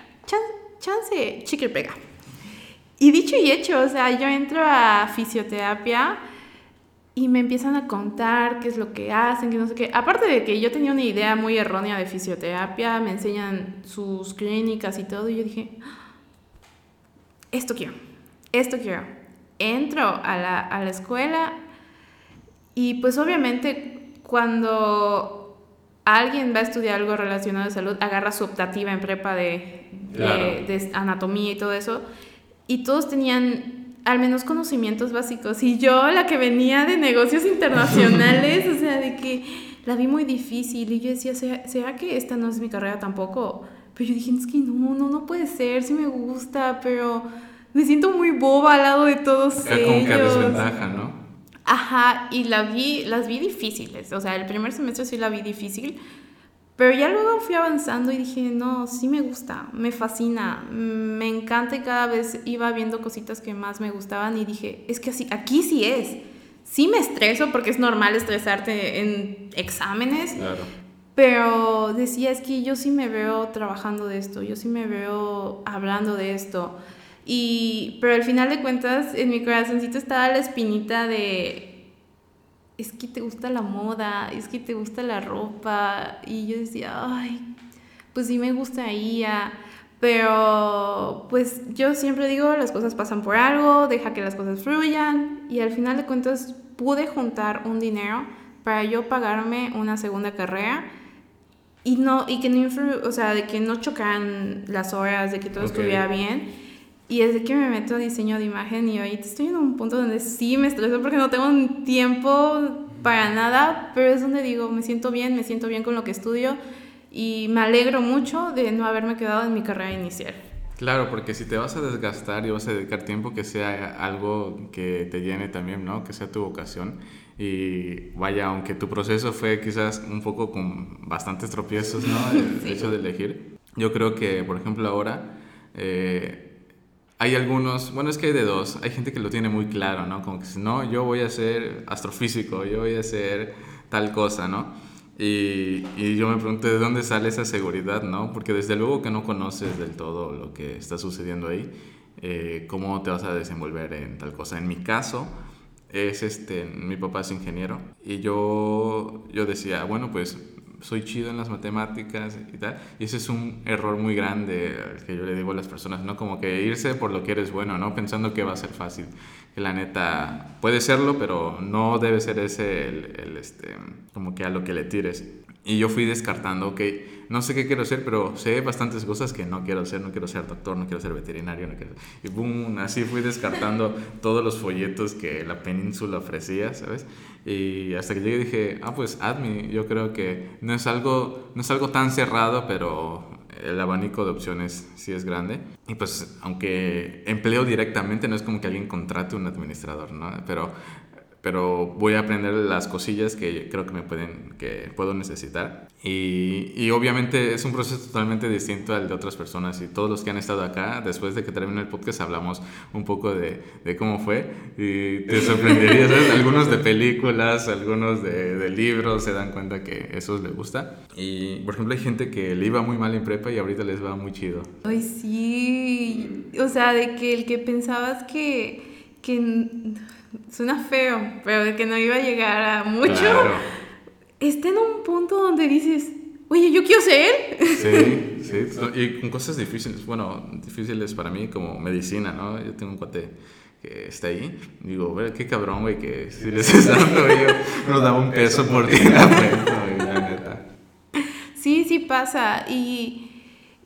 chance, chicle pega. Y dicho y hecho, o sea, yo entro a fisioterapia y me empiezan a contar qué es lo que hacen, que no sé qué. Aparte de que yo tenía una idea muy errónea de fisioterapia, me enseñan sus clínicas y todo, y yo dije, ah, esto quiero, esto quiero entro a la, a la escuela y pues obviamente cuando alguien va a estudiar algo relacionado a salud, agarra su optativa en prepa de, de, anatomía y todo eso, y todos tenían al menos conocimientos básicos. Y yo, la que venía de negocios internacionales, *laughs* o sea, de que la vi muy difícil, y yo decía, ¿será, ¿será que esta no es mi carrera tampoco? Pero yo dije, es que no, no, no puede ser, sí me gusta, pero me siento muy boba al lado de todos Era como que desventaja, ¿no? Ajá, y la vi, las vi difíciles, o sea, el primer semestre sí la vi difícil, pero ya luego fui avanzando y dije, no, sí me gusta, me fascina, me encanta y cada vez iba viendo cositas que más me gustaban y dije, es que así, aquí sí es. Sí me estreso porque es normal estresarte en exámenes, claro. pero decía, es que yo sí me veo trabajando de esto, yo sí me veo hablando de esto. Y, pero al final de cuentas, en mi corazoncito estaba la espinita de, es que te gusta la moda, es que te gusta la ropa. Y yo decía, ay, pues sí me gustaría. Pero pues yo siempre digo, las cosas pasan por algo, deja que las cosas fluyan. Y al final de cuentas pude juntar un dinero para yo pagarme una segunda carrera y no y que no o sea, de que no chocaran las horas, de que todo estuviera bien y es de que me meto a diseño de imagen y ahorita estoy en un punto donde sí me estreso porque no tengo un tiempo para nada, pero es donde digo, me siento bien, me siento bien con lo que estudio y me alegro mucho de no haberme quedado en mi carrera inicial. Claro, porque si te vas a desgastar y vas a dedicar tiempo, que sea algo que te llene también, ¿no? Que sea tu vocación. Y vaya, aunque tu proceso fue quizás un poco con bastantes tropiezos, ¿no? El *laughs* hecho de elegir. Yo creo que, por ejemplo, ahora... Eh, hay algunos, bueno, es que hay de dos. Hay gente que lo tiene muy claro, ¿no? Como que no, yo voy a ser astrofísico, yo voy a ser tal cosa, ¿no? Y, y, yo me pregunto de dónde sale esa seguridad, ¿no? Porque desde luego que no conoces del todo lo que está sucediendo ahí, eh, cómo te vas a desenvolver en tal cosa. En mi caso, es este, mi papá es ingeniero y yo, yo decía, bueno, pues soy chido en las matemáticas y tal. Y ese es un error muy grande que yo le digo a las personas, ¿no? Como que irse por lo que eres bueno, ¿no? Pensando que va a ser fácil. Que la neta puede serlo, pero no debe ser ese el, el este, como que a lo que le tires. Y yo fui descartando, ok, no sé qué quiero ser, pero sé bastantes cosas que no quiero ser. No quiero ser doctor, no quiero ser veterinario, no quiero... Y boom, así fui descartando todos los folletos que la península ofrecía, ¿sabes? Y hasta que llegué dije, ah, pues admi, yo creo que no es algo, no es algo tan cerrado, pero el abanico de opciones sí es grande. Y pues, aunque empleo directamente, no es como que alguien contrate un administrador, ¿no? Pero pero voy a aprender las cosillas que creo que me pueden, que puedo necesitar. Y, y, obviamente es un proceso totalmente distinto al de otras personas y todos los que han estado acá, después de que termine el podcast hablamos un poco de, de cómo fue y te sorprenderías, *laughs* Algunos de películas, algunos de, de, libros se dan cuenta que eso les gusta. Y por ejemplo hay gente que le iba muy mal en prepa y ahorita les va muy chido. Ay, sí. O sea, de que el que pensabas que... que suena feo, pero de que no iba a llegar a mucho, está en un punto donde dices, oye, yo quiero ser él. Sí, sí, y con cosas difíciles, bueno, difíciles para mí como medicina, ¿no? Yo tengo un cuate que está ahí, digo, qué cabrón, güey, que si les está dando yo *laughs* nos daba un peso por ti. *laughs* Sí, sí pasa, y...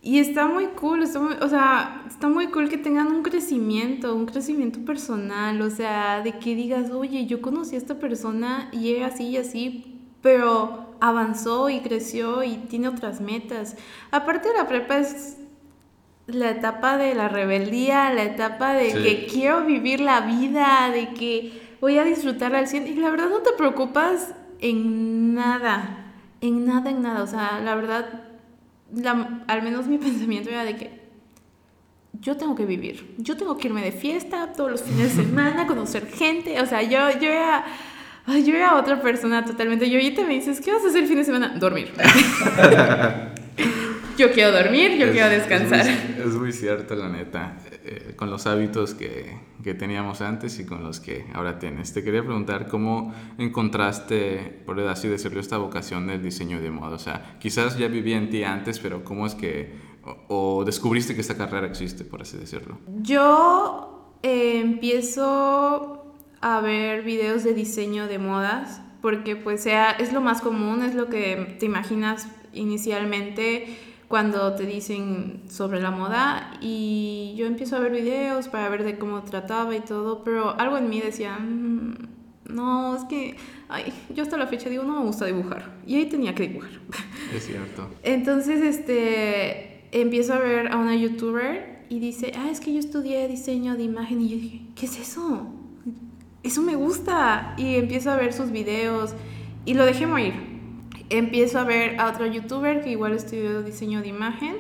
Y está muy cool, está muy, o sea, está muy cool que tengan un crecimiento, un crecimiento personal, o sea, de que digas, oye, yo conocí a esta persona y era así y así, pero avanzó y creció y tiene otras metas. Aparte de la prepa es la etapa de la rebeldía, la etapa de que quiero vivir la vida, de que voy a disfrutarla al 100 y la verdad no te preocupas en nada, en nada, en nada, o sea, la verdad al menos mi *laughs* pensamiento era de que yo tengo que vivir, yo tengo que irme de fiesta todos los fines de *laughs* semana, conocer gente, o sea, yo, yo era... yo era otra persona totalmente. Yo ahorita me dices, ¿qué vas a hacer el fin de semana? Dormir. *laughs* yo quiero dormir, yo quiero descansar. Es muy, cierto, la neta. Eh, con los hábitos que, que, teníamos antes y con los que ahora tienes. Te quería preguntar cómo encontraste, por así decirlo, esta vocación del diseño de moda. O sea, quizás ya vivía en ti antes, pero ¿cómo es que, o, descubriste que esta carrera existe, por así decirlo? Yo eh, empiezo a ver videos de diseño de modas porque pues sea, es lo más común, es lo que te imaginas inicialmente cuando te dicen sobre la moda y yo empiezo a ver videos para ver de cómo trataba y todo, pero algo en mí decía, mm, no, es que, ay, yo hasta la fecha digo, no me gusta dibujar y ahí tenía que dibujar. Es cierto. *laughs* Entonces, este, empiezo a ver a una youtuber y dice, ah, es que yo estudié diseño de imagen y yo dije, ¿qué es eso? Eso me gusta. Y empiezo a ver sus videos y lo dejé morir empiezo a ver a otro youtuber que igual estudió diseño de imagen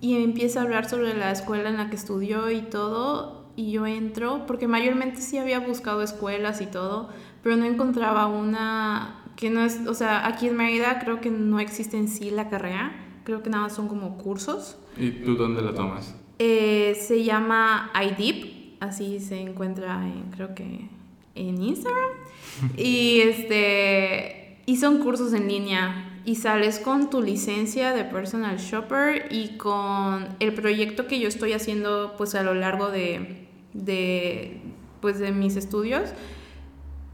y empieza a hablar sobre la escuela en la que estudió y todo y yo entro porque mayormente sí había buscado escuelas y todo pero no encontraba una que no es o sea aquí en Mérida creo que no existe en sí la carrera creo que nada más son como cursos ¿y tú dónde la tomas? Eh, se llama iDeep así se encuentra en creo que en Instagram *laughs* y este y son cursos en línea y sales con tu licencia de personal shopper y con el proyecto que yo estoy haciendo pues a lo largo de, de, pues, de mis estudios,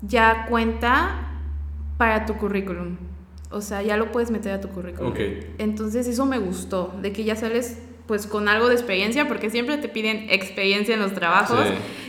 ya cuenta para tu currículum. O sea, ya lo puedes meter a tu currículum. Entonces eso me gustó, de que ya sales pues con algo de experiencia, porque siempre te piden experiencia en los trabajos.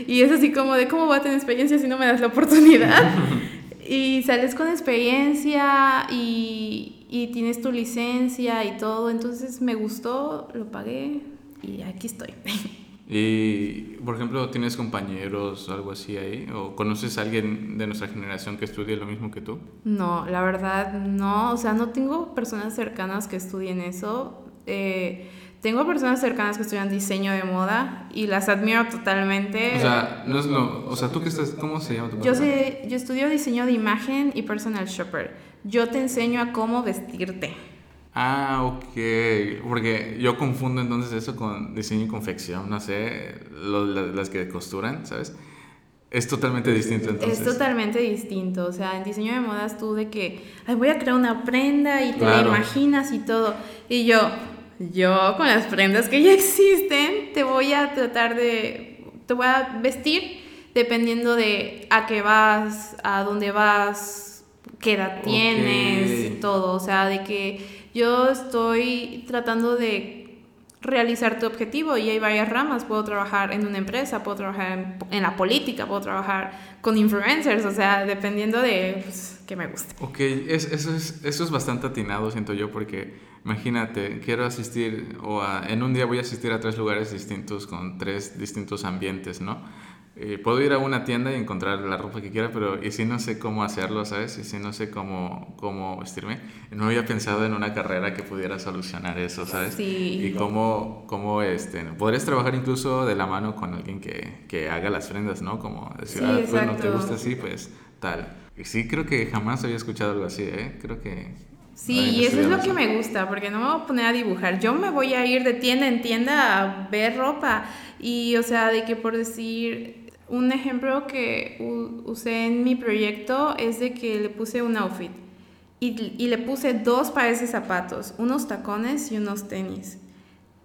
Y es así como de cómo voy a tener experiencia si no me das la oportunidad. *laughs* Y sales con experiencia y, y, tienes tu licencia y todo. Entonces me gustó, lo pagué y aquí estoy. *laughs* Y, por ejemplo, ¿tienes compañeros o algo así ahí? ¿O conoces a alguien de nuestra generación que estudie lo mismo que tú? No, la verdad no. O sea, no tengo personas cercanas que estudien eso. Eh, tengo personas cercanas que estudian diseño de moda y las admiro totalmente. O sea, no es lo, o sea, tú qué estás, ¿cómo se llama tu Yo sé, yo estudio diseño de imagen y personal shopper. Yo te enseño a cómo vestirte. Ah, ok. Porque yo confundo entonces eso con diseño y confección, no sé, las que costuran, ¿sabes? Es totalmente distinto entonces. Es totalmente distinto. O sea, en diseño de modas tú de que Ay, voy a crear una prenda y te la imaginas y todo. Y yo, yo con las prendas que ya existen te voy a tratar de, te voy a vestir dependiendo de a qué vas, a dónde vas, qué edad tienes, todo. O sea, de que yo estoy tratando de realizar tu objetivo y hay varias ramas. Puedo trabajar en una empresa, puedo trabajar en, la política, puedo trabajar con influencers, o sea, dependiendo de pues, que me guste. Ok, eso, es, eso es bastante atinado, siento yo, porque Imagínate, quiero asistir o en un día voy a asistir a tres lugares distintos con tres distintos ambientes, ¿no? eh, puedo ir a una tienda y encontrar la ropa que quiera, pero y si no sé cómo hacerlo, ¿sabes? Y si no sé cómo, cómo vestirme. No había pensado en una carrera que pudiera solucionar eso, ¿sabes? Sí. Y cómo, cómo este, podrías trabajar incluso de la mano con alguien que, que haga las prendas, ¿no? Como decir, Sí, ah, bueno, te exacto. gusta así, pues tal. Y sí, creo que jamás había escuchado algo así, ¿eh? Creo que... Sí, y eso es lo que me gusta, porque no me voy a poner a dibujar. Yo me voy a ir de tienda en tienda a ver ropa. Y, o sea, de que por decir, un ejemplo que usé en mi proyecto es de que le puse un outfit. Y, y le puse dos pares de zapatos, unos tacones y unos tenis.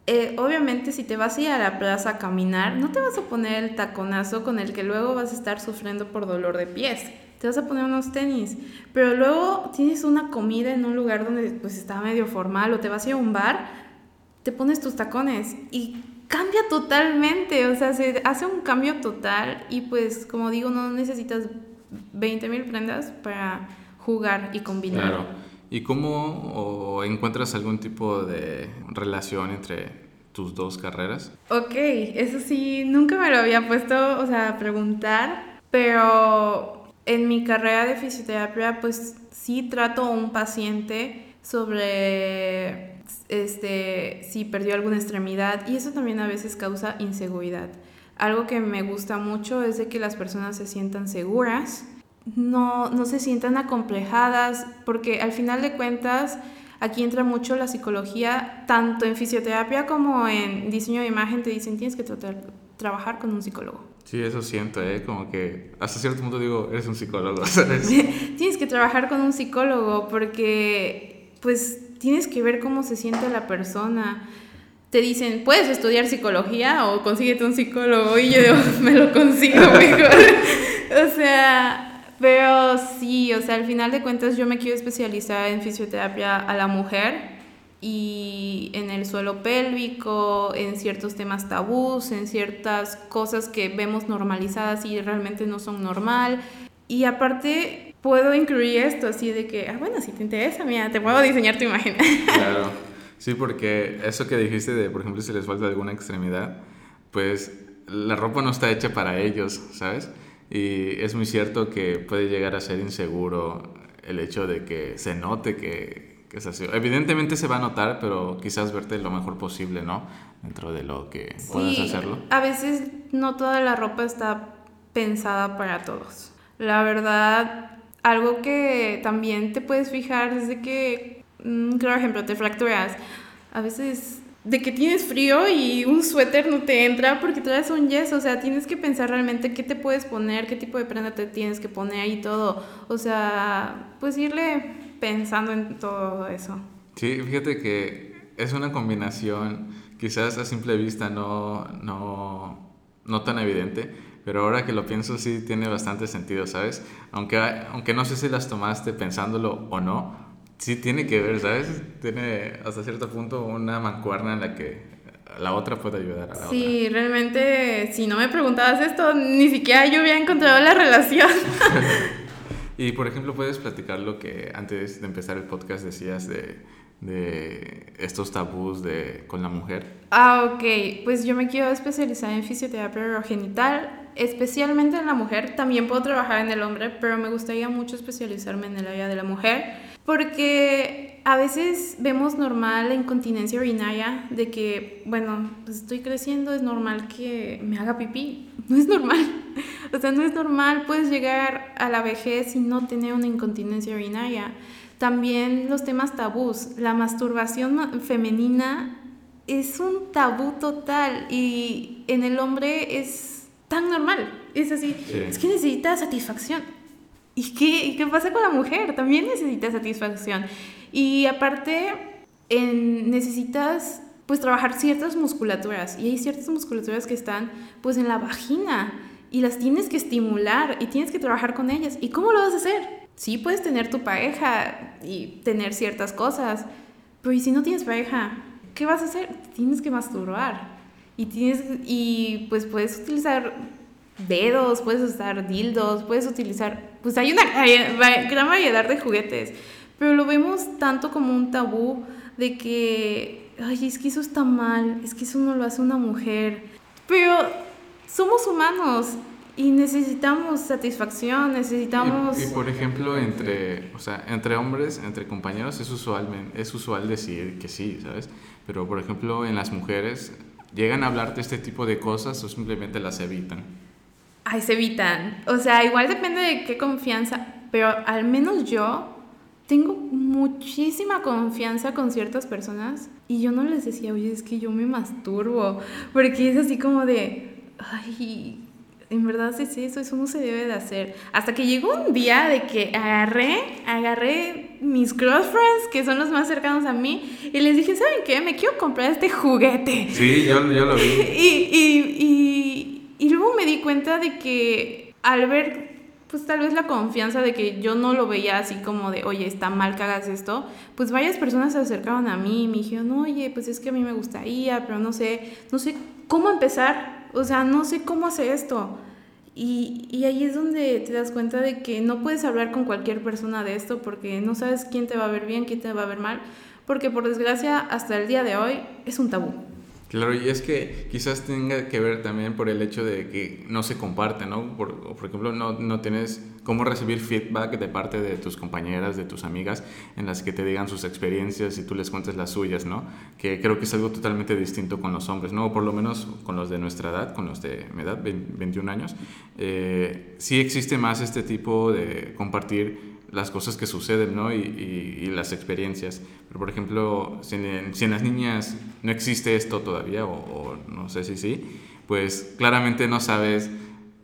Eh, obviamente si te vas a ir a la plaza a caminar, no te vas a poner el taconazo con el que luego vas a estar sufriendo por dolor de pies. Te vas a poner unos tenis. Pero luego tienes una comida en un lugar donde pues está medio formal o te vas a ir a un bar, te pones tus tacones y cambia totalmente. O sea, se hace un cambio total y pues como digo, no necesitas 20 mil prendas para jugar y combinar. Claro. ¿Y cómo o encuentras algún tipo de relación entre tus dos carreras? Ok, eso sí, nunca me lo había puesto, o sea, a preguntar, pero en mi carrera de fisioterapia, pues sí trato a un paciente sobre este, si perdió alguna extremidad y eso también a veces causa inseguridad. Algo que me gusta mucho es de que las personas se sientan seguras, no, no se sientan acomplejadas, porque al final de cuentas aquí entra mucho la psicología, tanto en fisioterapia como en diseño de imagen te dicen tienes que tratar, trabajar con un psicólogo. Sí, eso siento, ¿eh? Como que hasta cierto punto digo, eres un psicólogo, *laughs* ¿sabes? tienes que trabajar con un psicólogo porque pues tienes que ver cómo se siente la persona. Te dicen, puedes estudiar psicología o consíguete un psicólogo y yo digo, *laughs* me lo consigo mejor. *laughs* o sea, pero sí, o sea, al final de cuentas yo me quiero especializar en fisioterapia a la mujer y en el suelo pélvico, en ciertos temas tabús, en ciertas cosas que vemos normalizadas y realmente no son normal. Y aparte puedo incluir esto así de que, ah, bueno, si te interesa, mira, te puedo diseñar tu imagen. *laughs* Claro. Sí, porque eso que dijiste de, por ejemplo, si les falta alguna extremidad, pues la ropa no está hecha para ellos, ¿sabes? Y es muy cierto que puede llegar a ser inseguro el hecho de que se note que, que es así. Evidentemente se va a notar, pero quizás verte lo mejor posible, ¿no? Dentro de lo que puedas Sí, hacerlo. A veces no toda la ropa está pensada para todos. La verdad, algo que también te puedes fijar es de que, mm, claro ejemplo, te fracturas. A veces de que tienes frío y un suéter no te entra porque traes un yeso, o sea, tienes que pensar realmente qué te puedes poner, qué tipo de prenda te tienes que poner y todo. O sea, pues irle pensando en todo eso. Sí, fíjate que es una combinación, quizás a simple vista no, no, no tan evidente, pero ahora que lo pienso sí tiene bastante sentido, ¿sabes? Aunque, aunque no sé si las tomaste pensándolo o no, sí tiene que ver, ¿sabes? Tiene hasta cierto punto una mancuerna en la que la otra puede ayudar a la Sí, realmente, si no me preguntabas esto, ni siquiera yo hubiera encontrado la relación. *laughs* Y por ejemplo, puedes platicar lo que antes de empezar el podcast decías de, de estos tabús de, con la mujer. Ah, ok. Pues yo me quiero especializar en fisioterapia urogenital, especialmente en la mujer. También puedo trabajar en el hombre, pero me gustaría mucho especializarme en el área de la mujer. Porque a veces vemos normal la incontinencia urinaria de que, bueno, pues estoy creciendo, es normal que me haga pipí. *laughs* No es normal. O sea, no es normal. Puedes llegar a la vejez y no tener una incontinencia urinaria. También los temas tabús. La masturbación ma- femenina es un tabú total y en el hombre es tan normal. Es así, Sí. es que necesita satisfacción. ¿Y qué, ¿Y qué pasa con la mujer? También necesita satisfacción. Y aparte, en- necesitas pues trabajar ciertas musculaturas y hay ciertas musculaturas que están pues en la vagina y las tienes que estimular y tienes que trabajar con ellas. ¿Y cómo lo vas a hacer? Sí puedes tener tu pareja y tener ciertas cosas, pero ¿y si no tienes pareja? ¿Qué vas a hacer? Tienes que masturbar. Y, tienes, y pues puedes utilizar dedos, puedes usar dildos, puedes utilizar... Pues hay una gran variedad de juguetes, pero lo vemos tanto como un tabú de que, ay, es que eso está mal, es que eso no lo hace una mujer. Pero somos humanos y necesitamos satisfacción, necesitamos... Y, por ejemplo, entre, o sea, entre hombres, entre compañeros, es usual, es usual decir que sí, ¿sabes? Pero, por ejemplo, en las mujeres, ¿llegan a hablarte este tipo de cosas o simplemente las evitan? Ay, se evitan. O sea, igual depende de qué confianza, pero al menos yo tengo muchísima confianza con ciertas personas y yo no les decía, oye, es que yo me masturbo, porque es así como de, ay, en verdad es eso, eso no se debe de hacer. Hasta que llegó un día de que agarré, agarré mis close friends, que son los más cercanos a mí, y les dije, ¿saben qué? Me quiero comprar este juguete. Sí, yo, yo lo vi. *laughs* y, y, y, y luego me di cuenta de que al ver pues tal vez la confianza de que yo no lo veía así como de, oye, está mal que hagas esto, pues varias personas se acercaron a mí y me dijeron, oye, pues es que a mí me gustaría, pero no sé, no sé cómo empezar, o sea, no sé cómo hacer esto. Y, y ahí es donde te das cuenta de que no puedes hablar con cualquier persona de esto porque no sabes quién te va a ver bien, quién te va a ver mal, porque por desgracia hasta el día de hoy es un tabú. Claro, y es que quizás tenga que ver también por el hecho de que no se comparte, ¿no? Por, ejemplo, no, no tienes cómo recibir feedback de parte de tus compañeras, de tus amigas, en las que te digan sus experiencias y tú les cuentes las suyas, ¿no? Que creo que es algo totalmente distinto con los hombres, ¿no? O por lo menos con los de nuestra edad, con los de mi edad, 21 años. Eh, sí existe más este tipo de compartir las cosas que suceden, ¿no? Y, y, las experiencias. Pero, por ejemplo, si en, si en, las niñas no existe esto todavía, o, o, no sé si sí, pues claramente no sabes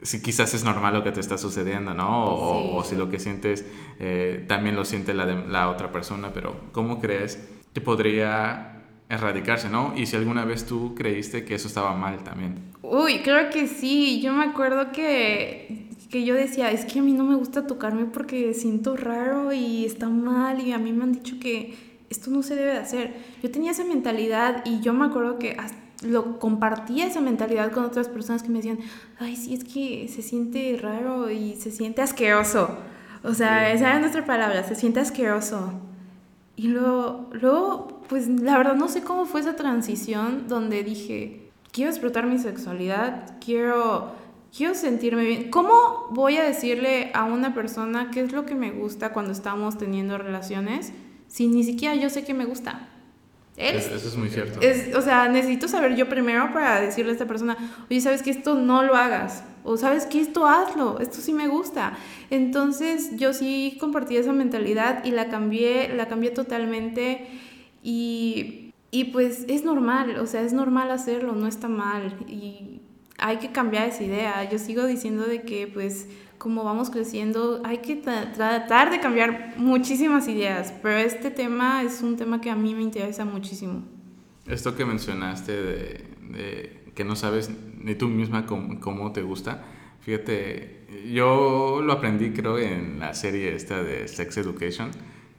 si quizás es normal lo que te está sucediendo, ¿no? O, sí. o si lo que sientes eh, también lo siente la, de, la otra persona, pero ¿cómo crees que podría erradicarse, ¿no? Y si alguna vez tú creíste que eso estaba mal también. Uy, creo que sí. Yo me acuerdo que que yo decía, es que a mí no me gusta tocarme porque siento raro y está mal y a mí me han dicho que esto no se debe de hacer. Yo tenía esa mentalidad y yo me acuerdo que lo compartía esa mentalidad con otras personas que me decían, ay, sí, es que se siente raro y se siente asqueroso. O sea, esa era nuestra palabra, se siente asqueroso. Y luego, luego, pues la verdad no sé cómo fue esa transición donde dije, quiero explotar mi sexualidad, quiero quiero sentirme bien. ¿Cómo voy a decirle a una persona qué es lo que me gusta cuando estamos teniendo relaciones si ni siquiera yo sé que me gusta? Eso es muy cierto. Es, o sea, necesito saber yo primero para decirle a esta persona, oye, ¿sabes que esto no lo hagas? O ¿sabes que esto hazlo? Esto sí me gusta. Entonces yo sí compartí esa mentalidad y la cambié, la cambié totalmente y, y pues es normal, o sea, es normal hacerlo, no está mal. Y hay que cambiar esa idea. Yo sigo diciendo de que pues como vamos creciendo hay que tratar de cambiar muchísimas ideas, pero este tema es un tema que a mí me interesa muchísimo. Esto que mencionaste de, de que no sabes ni tú misma cómo, cómo, te gusta, fíjate, yo lo aprendí creo en la serie esta de Sex Education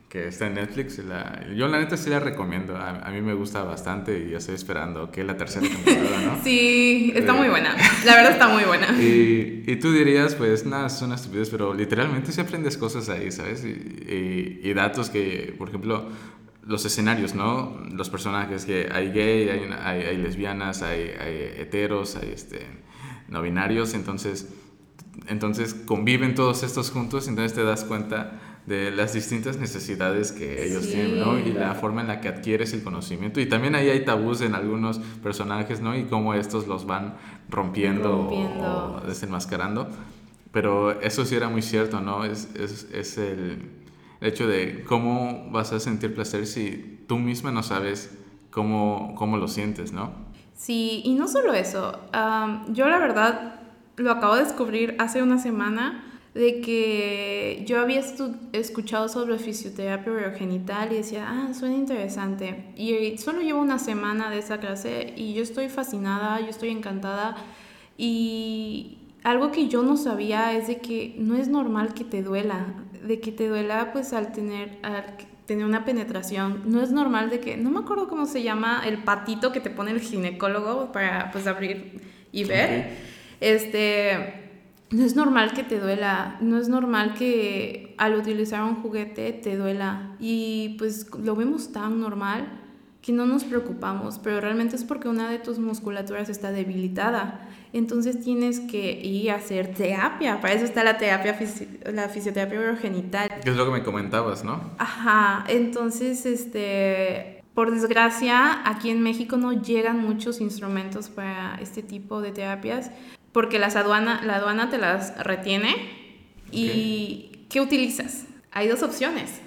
que está en Netflix. La, yo la neta sí la recomiendo. A, a, mí me gusta bastante y ya estoy esperando que la tercera temporada, ¿no? *laughs* sí, está muy buena. La verdad está muy buena. Y, y tú dirías, pues nada, es una estupidez, pero literalmente sí aprendes cosas ahí, ¿sabes? Y, y, y, datos que, por ejemplo, los escenarios, ¿no? Los personajes que hay gay, hay, hay, hay lesbianas, hay, hay, heteros, hay este, no binarios, entonces, entonces conviven todos estos juntos, entonces te das cuenta de las distintas necesidades que ellos sí. tienen, ¿no? Y la forma en la que adquieres el conocimiento. Y también ahí hay tabús en algunos personajes, ¿no? Y cómo estos los van rompiendo, rompiendo. o desenmascarando. Pero eso sí era muy cierto, ¿no? Es, es, es el hecho de cómo vas a sentir placer si tú misma no sabes cómo, cómo lo sientes, ¿no? Sí, y no solo eso. Um, yo la verdad lo acabo de descubrir hace una semana de que yo había escuchado sobre fisioterapia urogenital y decía, ah, suena interesante. Y solo llevo una semana de esa clase y yo estoy fascinada, yo estoy encantada. Y algo que yo no sabía es de que no es normal que te duela, de que te duela pues al tener, al tener una penetración. No es normal de que, no me acuerdo cómo se llama el patito que te pone el ginecólogo para pues abrir y ver. Okay. Este no es normal que te duela, no es normal que al utilizar un juguete te duela. Y pues lo vemos tan normal que no nos preocupamos, pero realmente es porque una de tus musculaturas está debilitada. Entonces tienes que ir a hacer terapia. Para eso está la terapia, la fisioterapia urogenital. Que es lo que me comentabas, ¿no? Ajá. Entonces, este, por desgracia, aquí en México no llegan muchos instrumentos para este tipo de terapias porque las aduana, la aduana te las retiene. ¿Y qué utilizas? Hay dos opciones.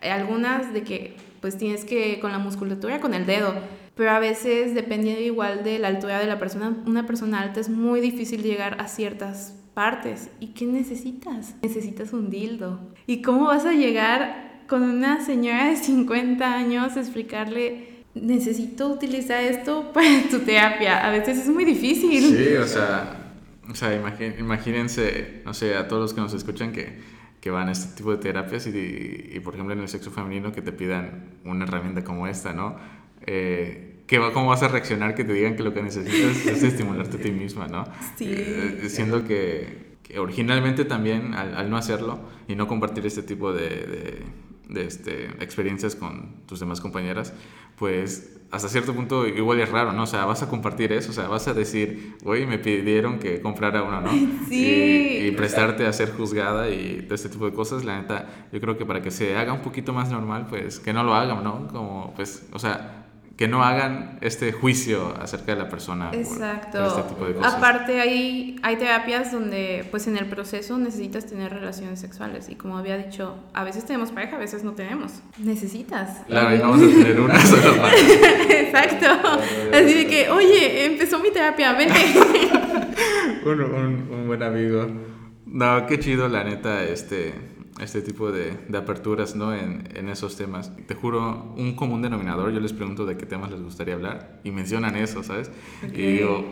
Hay algunas de que pues tienes que con la musculatura, con el dedo. Pero a veces, dependiendo igual de la altura de la persona, una persona alta es muy difícil llegar a ciertas partes. ¿Y qué necesitas? Necesitas un dildo. ¿Y cómo vas a llegar con una señora de 50 años a explicarle, necesito utilizar esto para tu terapia? A veces es muy difícil. Sí, o sea, o sea imagínense, no sé, a todos los que nos escuchan que que van a este tipo de terapias y, y, por ejemplo en el sexo femenino que te pidan una herramienta como esta, ¿no? Eh, ¿Cómo vas a reaccionar que te digan que lo que necesitas *laughs* es estimularte a ti misma, ¿no? Sí. Eh, siendo que, originalmente también al, no hacerlo y no compartir este tipo de, de, de este, experiencias con tus demás compañeras, pues hasta cierto punto igual es raro, ¿no? O sea, vas a compartir eso, o sea, vas a decir, oye, me pidieron que comprara uno, ¿no? *laughs* Sí. Y, prestarte a ser juzgada y todo este tipo de cosas, la neta, yo creo que para que se haga un poquito más normal, pues que no lo hagan, ¿no? Como, pues, o sea, que no hagan este juicio acerca de la persona. Exacto. este tipo de cosas. Aparte hay, hay terapias donde pues en el proceso necesitas tener relaciones sexuales y como había dicho, a veces tenemos pareja, a veces no tenemos. Necesitas. Claro, y no vamos a tener una *laughs* sola Exacto. Así de que, oye, empezó mi terapia, vente. *laughs* un, un, un buen amigo. No, qué chido, la neta, este este tipo de, de aperturas ¿no? en, en, esos temas. Te juro, un común denominador, yo les pregunto de qué temas les gustaría hablar y mencionan eso, ¿sabes? Y digo,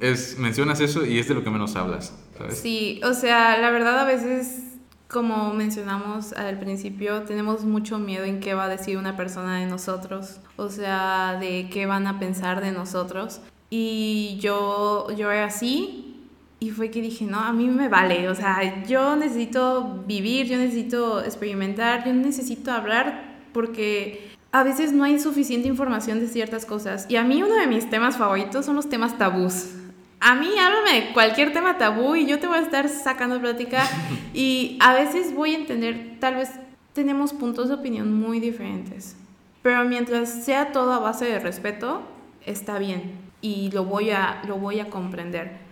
es, mencionas eso y es de lo que menos hablas, ¿sabes? Sí, o sea, la verdad a veces, como mencionamos al principio, tenemos mucho miedo en qué va a decir una persona de nosotros, o sea, de qué van a pensar de nosotros. Y yo, yo era así, y fue que dije, no, a mí me vale, o sea, yo necesito vivir, yo necesito experimentar, yo necesito hablar porque a veces no hay suficiente información de ciertas cosas. Y a mí uno de mis temas favoritos son los temas tabús. A mí háblame de cualquier tema tabú y yo te voy a estar sacando plática *laughs* y a veces voy a entender, tal vez tenemos puntos de opinión muy diferentes, pero mientras sea todo a base de respeto, está bien y lo voy a, lo voy a comprender.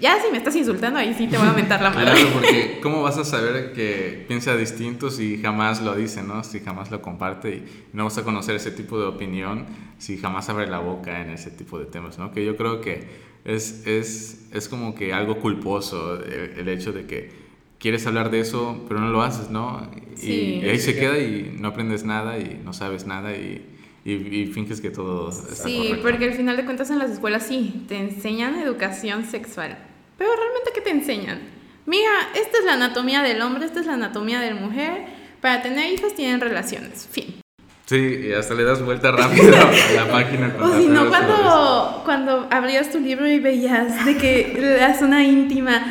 Ya si me estás insultando, ahí sí te voy a mentar la madre. Claro, porque ¿cómo vas a saber que piensa distinto si jamás lo dice, ¿no? Si jamás lo comparte y no vas a conocer ese tipo de opinión si jamás abre la boca en ese tipo de temas, ¿no? Que yo creo que es, es, es como que algo culposo el, hecho de que quieres hablar de eso, pero no lo haces, ¿no? y ahí se queda y no aprendes nada y no sabes nada y y, y, finges que todo está Sí, porque al final de cuentas en las escuelas sí, te enseñan educación sexual. Pero realmente, ¿qué te enseñan? Mira, esta es la anatomía del hombre, esta es la anatomía de la mujer. Para tener hijos tienen relaciones. Fin. Sí, y hasta le das vuelta rápido a la página. O si no, cuando, cuando abrías tu libro y veías de que la zona íntima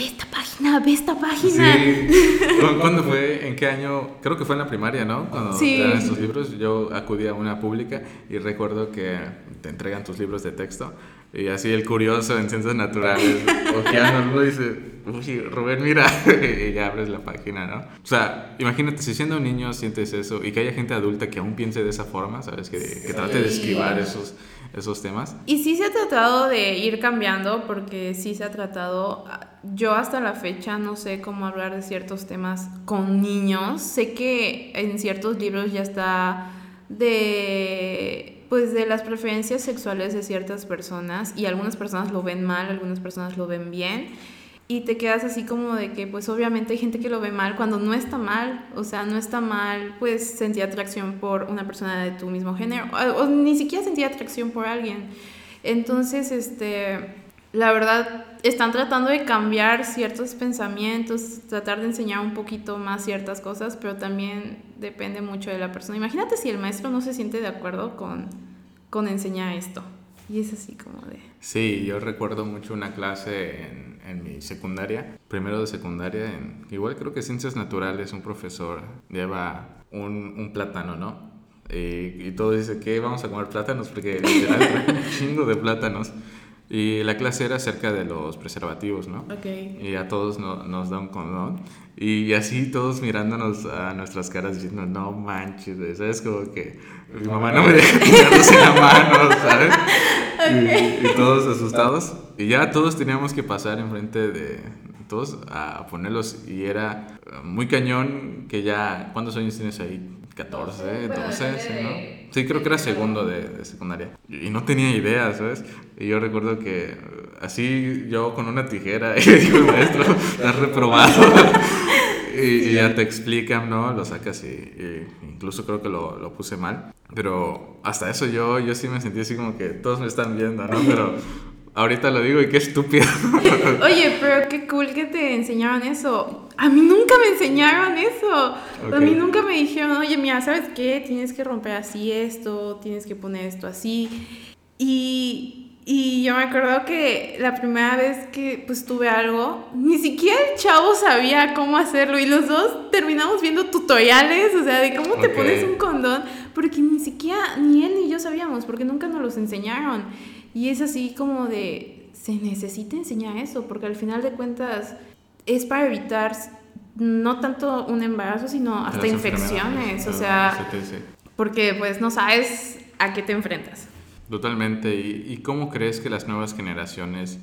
ve esta página, ve esta página. Sí. *laughs* ¿Cuándo fue? ¿En qué año? Creo que fue en la primaria, ¿no? Cuando sí. te dan estos libros, yo acudí a una pública y recuerdo que te entregan tus libros de texto y así el curioso en ciencias naturales, *laughs* ojeándolo, dice, uy, Rubén, mira, *laughs* y ya abres la página, ¿no? O sea, imagínate, si siendo un niño sientes eso y que haya gente adulta que aún piense de esa forma, ¿sabes? Que, que trate de esquivar esos, esos temas. Y sí se ha tratado de ir cambiando, porque sí se ha tratado, yo hasta la fecha no sé cómo hablar de ciertos temas con niños, sé que en ciertos libros ya está de pues de las preferencias sexuales de ciertas personas y algunas personas lo ven mal, algunas personas lo ven bien y te quedas así como de que pues obviamente hay gente que lo ve mal cuando no está mal, o sea, no está mal pues sentir atracción por una persona de tu mismo género o, ni siquiera sentir atracción por alguien. Entonces, este la verdad, están tratando de cambiar ciertos pensamientos, tratar de enseñar un poquito más ciertas cosas, pero también depende mucho de la persona. Imagínate si el maestro no se siente de acuerdo con, con enseñar esto. Y es así como de... Sí, yo recuerdo mucho una clase en, en mi secundaria, primero de secundaria, en, igual creo que ciencias naturales, un profesor lleva un, un plátano, ¿no? Y, y todo dice que vamos a comer plátanos porque literal *laughs* un chingo de plátanos. Y la clase era acerca de los preservativos, ¿no? Ok. Y a todos no- nos da un condón. Y así todos mirándonos a nuestras caras diciendo, no manches, güey", ¿sabes? Como que mi mamá no me deja tirarlos en la mano, ¿sabes? Y, y todos asustados. Y ya todos teníamos que pasar enfrente de todos a ponerlos. Y era muy cañón que ya... ¿Cuántos años tienes ahí? 14, 12, sí, ¿no? Sí, creo que era segundo de, de secundaria. Y no tenía idea, ¿sabes? Y yo recuerdo que así yo con una tijera *laughs* y digo, maestro, estás reprobado. y, y ya te explican, ¿no? Lo sacas y, y incluso creo que lo, lo puse mal. Pero hasta eso yo, yo sí me sentí así como que todos me están viendo, ¿no? Pero ahorita lo digo y qué estúpido. *laughs* Oye, pero qué cool que te enseñaron eso. A mí nunca me enseñaron eso. A mí nunca me dijeron, oye, mira, ¿sabes qué? Tienes que romper así esto, tienes que poner esto así. Y, y yo me acuerdo que la primera vez que pues tuve algo, ni siquiera el chavo sabía cómo hacerlo y los dos terminamos viendo tutoriales, o sea, de cómo te Ok. pones un condón, porque ni siquiera ni él ni yo sabíamos, porque nunca nos los enseñaron. Y es así como de, se necesita enseñar eso, porque al final de cuentas es para evitar no tanto un embarazo, sino hasta Las infecciones, o enfermedades, sea, porque pues no sabes a qué te enfrentas. Totalmente. ¿Y, ¿Y cómo crees que las nuevas generaciones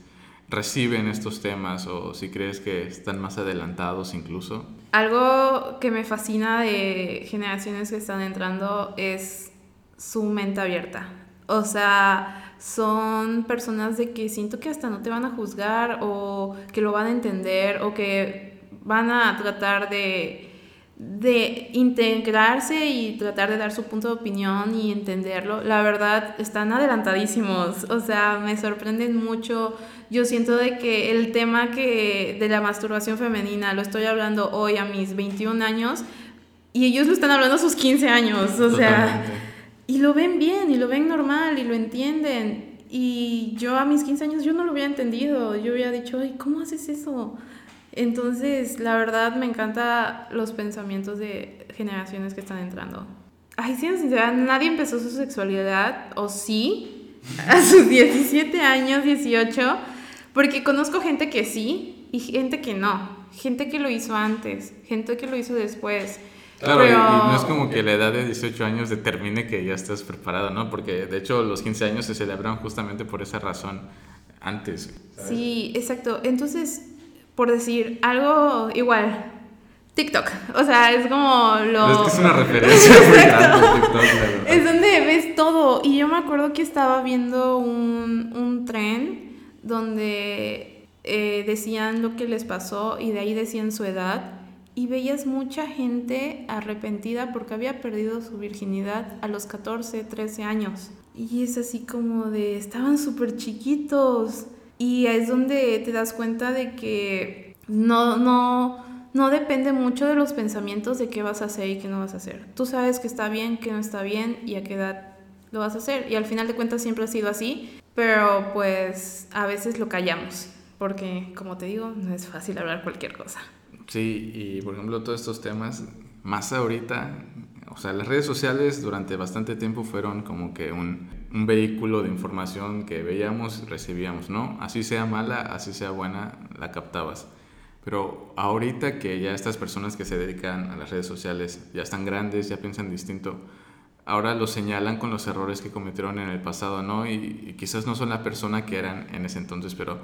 reciben estos temas o si crees que están más adelantados incluso? Algo que me fascina de generaciones que están entrando es su mente abierta. O sea, son personas de que siento que hasta no te van a juzgar o que lo van a entender o que van a tratar de, de integrarse y tratar de dar su punto de opinión y entenderlo. La verdad, están adelantadísimos. O sea, me sorprenden mucho. Yo siento de que el tema que de la masturbación femenina lo estoy hablando hoy a mis 21 años y ellos lo están hablando a sus 15 años. O sea. Y lo ven bien, y lo ven normal, y lo entienden. Y yo a mis 15 años yo no lo hubiera entendido. Yo hubiera dicho, ay, ¿cómo haces eso? Entonces, la verdad, me encanta los pensamientos de generaciones que están entrando. Ay, siendo sincera, nadie empezó su sexualidad, o sí, *laughs* a sus 17 años, 18, porque conozco gente que sí y gente que no. Gente que lo hizo antes, gente que lo hizo después. Claro, y- no es como que la edad de 18 años determine que ya estás preparado, ¿no? Porque de hecho los 15 años se celebran justamente por esa razón antes. ¿sabes? Sí, exacto. Entonces, por decir algo igual, TikTok. O sea, es como lo... Es que es una referencia muy grande TikTok, la verdad. Es donde ves todo. Y yo me acuerdo que estaba viendo un, un tren donde eh, decían lo que les pasó y de ahí decían su edad. Y veías mucha gente arrepentida porque había perdido su virginidad a los 14, 13 años. Y es así como de, estaban súper chiquitos. Y es donde te das cuenta de que no, no, no depende mucho de los pensamientos de qué vas a hacer y qué no vas a hacer. Tú sabes que está bien, que no está bien y a qué edad lo vas a hacer. Y al final de cuentas siempre ha sido así, pero pues a veces lo callamos, porque como te digo, no es fácil hablar cualquier cosa. Sí, y por ejemplo todos estos temas, más ahorita, o sea, las redes sociales durante bastante tiempo fueron como que un, un vehículo de información que veíamos recibíamos, ¿no? Así sea mala, así sea buena, la captabas. Pero ahorita que ya estas personas que se dedican a las redes sociales ya están grandes, ya piensan distinto, ahora los señalan con los errores que cometieron en el pasado, ¿no? Y, y quizás no son la persona que eran en ese entonces, pero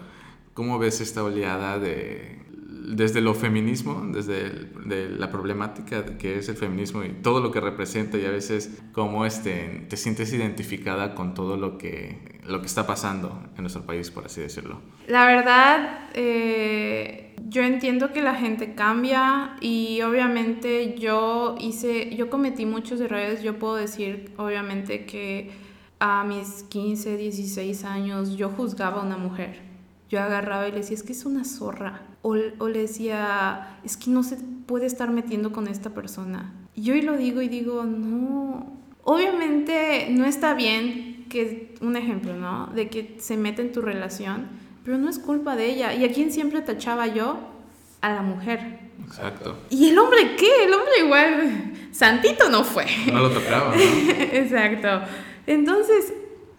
¿cómo ves esta oleada de desde lo feminismo, desde el- de la problemática que es el feminismo y todo lo que representa y a veces cómo este, te sientes identificada con todo lo que, lo que está pasando en nuestro país, por así decirlo? La verdad, eh, yo entiendo que la gente cambia y obviamente yo hice, yo cometí muchos errores. Yo puedo decir, obviamente, que a mis 15, 16 años yo juzgaba a una mujer. Yo agarraba y le decía, es que es una zorra. O, o le decía, es que no se puede estar metiendo con esta persona. Y yo hoy lo digo y digo, no. Obviamente no está bien que, un ejemplo, ¿no? De que se meta en tu relación, pero no es culpa de ella. ¿Y a quién siempre tachaba yo? A la mujer. Exacto. ¿Y el hombre qué? El hombre igual, santito no fue. No lo tocaba, ¿no? *laughs* Exacto. Entonces,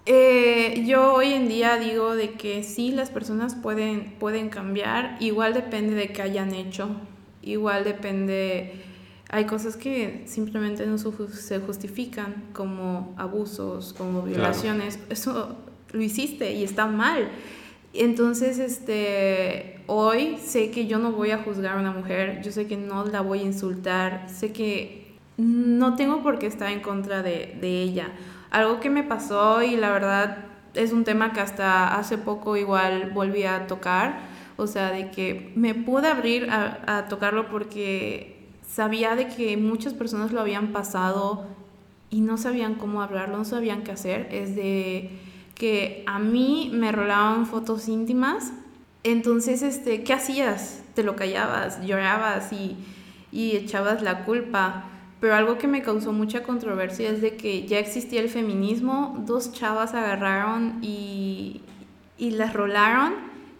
eh, yo hoy en día digo de que sí, las personas pueden, pueden cambiar, igual depende de qué hayan hecho, igual depende, hay cosas que simplemente no se justifican, como abusos, como violaciones, eso lo hiciste y está mal. Entonces, este, hoy sé que yo no voy a juzgar a una mujer, yo sé que no la voy a insultar, sé que no tengo por qué estar en contra de, de ella algo que me pasó y la verdad es un tema que hasta hace poco igual volví a tocar, o sea, de que me pude abrir a, tocarlo porque sabía de que muchas personas lo habían pasado y no sabían cómo hablarlo, no sabían qué hacer, es de que a mí me rolaban fotos íntimas, entonces, este, ¿qué hacías? Te lo callabas, llorabas y, y echabas la culpa pero algo que me causó mucha controversia es de que ya existía el feminismo, dos chavas agarraron y, y las rolaron.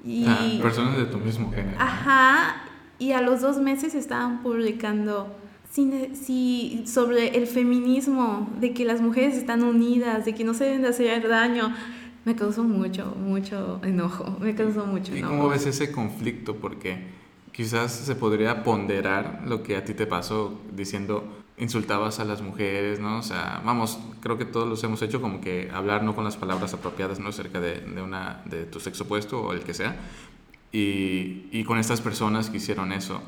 Y, ah, personas de tu mismo género. Ajá, y a los dos meses estaban publicando si, sobre el feminismo, de que las mujeres están unidas, de que no se deben de hacer daño. Me causó mucho, mucho enojo, me causó mucho enojo. ¿Y cómo ves ese conflicto? Porque quizás se podría ponderar lo que a ti te pasó diciendo, insultabas a las mujeres, ¿no? O sea, vamos, creo que todos los hemos hecho como que hablar no con las palabras apropiadas, ¿no? Cerca de, de una, de tu sexo opuesto o el que sea. Y, y, con estas personas que hicieron eso,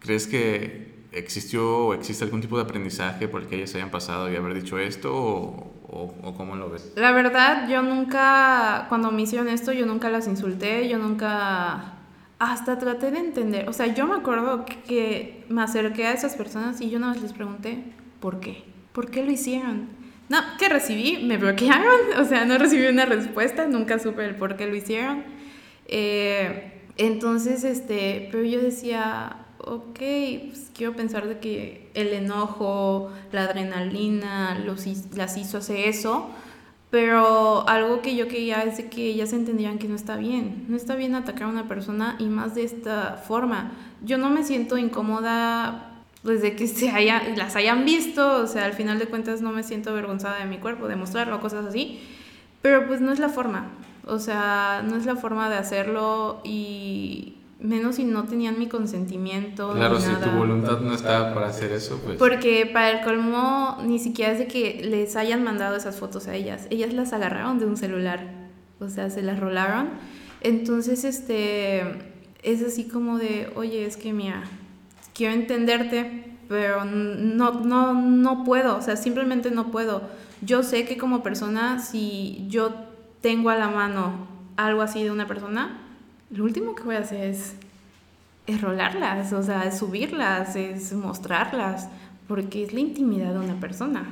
¿crees que existió o existe algún tipo de aprendizaje por el que ellas hayan pasado y haber dicho esto o, o, o, cómo lo ves? La verdad, yo nunca, cuando me hicieron esto, yo nunca las insulté, yo nunca hasta traté de entender, o sea, yo me acuerdo que me acerqué a esas personas y yo una vez les pregunté, ¿por qué? ¿Por qué lo hicieron? No, que recibí, me bloquearon, *laughs* o sea, no recibí una respuesta, nunca supe el por qué lo hicieron. Eh, entonces, este, pero yo decía, ok, pues quiero pensar de que el enojo, la adrenalina, los, las hizo hacer eso, pero algo que yo quería es que ellas entendieran que no está bien. No está bien atacar a una persona y más de esta forma. Yo no me siento incómoda desde que se haya, las hayan visto, o sea, al final de cuentas no me siento avergonzada de mi cuerpo, de mostrarlo, cosas así. Pero pues no es la forma. O sea, no es la forma de hacerlo y menos si no tenían mi consentimiento. Claro, si tu voluntad no estaba para hacer eso, pues. Porque para el colmo, ni siquiera es de que les hayan mandado esas fotos a ellas. Ellas las agarraron de un celular. O sea, se las rolaron. Entonces, este. Es así como de, oye, es que mira, quiero entenderte, pero no, no, no puedo. O sea, simplemente no puedo. Yo sé que como persona, si yo tengo a la mano algo así de una persona, lo último que voy a hacer es, es rolarlas, o sea, es subirlas, es mostrarlas, porque es la intimidad de una persona.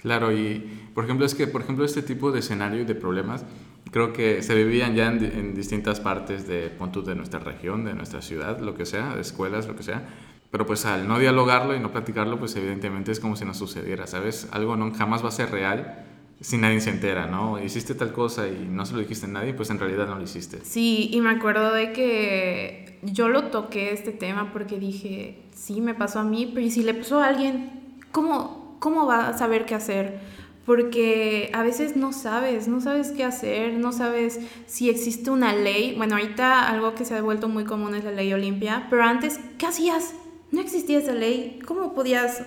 Claro, y por ejemplo, es que, por ejemplo, este tipo de escenario y de problemas creo que se vivían ya en, distintas partes de, de nuestra región, de nuestra ciudad, lo que sea, de escuelas, lo que sea. Pero pues al no dialogarlo y no platicarlo, pues evidentemente es como si no sucediera, ¿sabes? Algo no, jamás va a ser real si nadie se entera, ¿no? Hiciste tal cosa y no se lo dijiste a nadie, pues en realidad no lo hiciste. Sí, y me acuerdo de que yo lo toqué este tema porque dije, sí, me pasó a mí, pero ¿y si le pasó a alguien? ¿Cómo, cómo va a saber qué hacer? Porque a veces no sabes, no sabes qué hacer, no sabes si existe una ley. Bueno, ahorita algo que se ha vuelto muy común es la ley Olimpia, pero antes, ¿qué hacías? No existía esa ley. ¿Cómo podías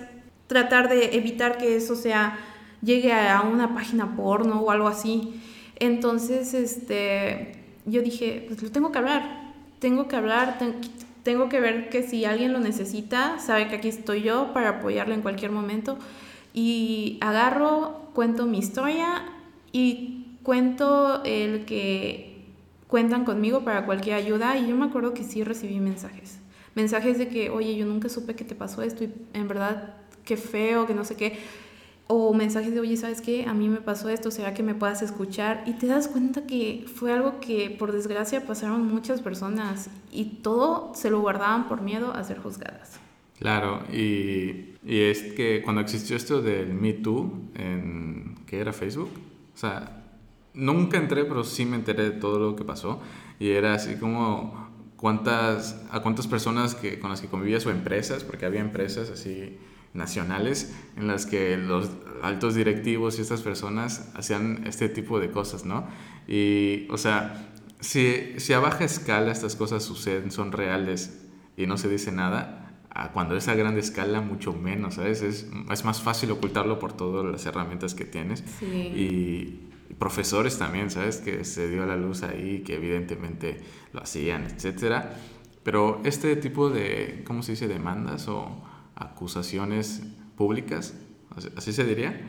tratar de evitar que eso sea llegue a una página porno o algo así. Entonces, este, yo dije, pues lo tengo que hablar, tengo que hablar, tengo que ver que si alguien lo necesita, sabe que aquí estoy yo para apoyarlo en cualquier momento. Y agarro, cuento mi historia y cuento el que cuentan conmigo para cualquier ayuda. Y yo me acuerdo que sí recibí mensajes. Mensajes de que, oye, yo nunca supe que te pasó esto y en verdad, qué feo, que no sé qué o mensajes de, oye, ¿sabes qué? A mí me pasó esto, ¿será que me puedas escuchar? Y te das cuenta que fue algo que por desgracia pasaron muchas personas y todo se lo guardaban por miedo a ser juzgadas. Claro, y, y es que cuando existió esto del Me Too, en, ¿qué era Facebook? O sea, nunca entré, pero sí me enteré de todo lo que pasó. Y era así como cuántas, a cuántas personas que, con las que convivías o empresas, porque había empresas así nacionales en las que los altos directivos y estas personas hacían este tipo de cosas, ¿no? Y, o sea, si, si a baja escala estas cosas suceden, son reales y no se dice nada, a cuando es a gran escala mucho menos, ¿sabes? Es, es más fácil ocultarlo por todas las herramientas que tienes. Sí. Y, profesores también, ¿sabes? Que se dio a la luz ahí, que evidentemente lo hacían, etcétera. Pero este tipo de, ¿cómo se dice? Demandas o acusaciones públicas, así se diría.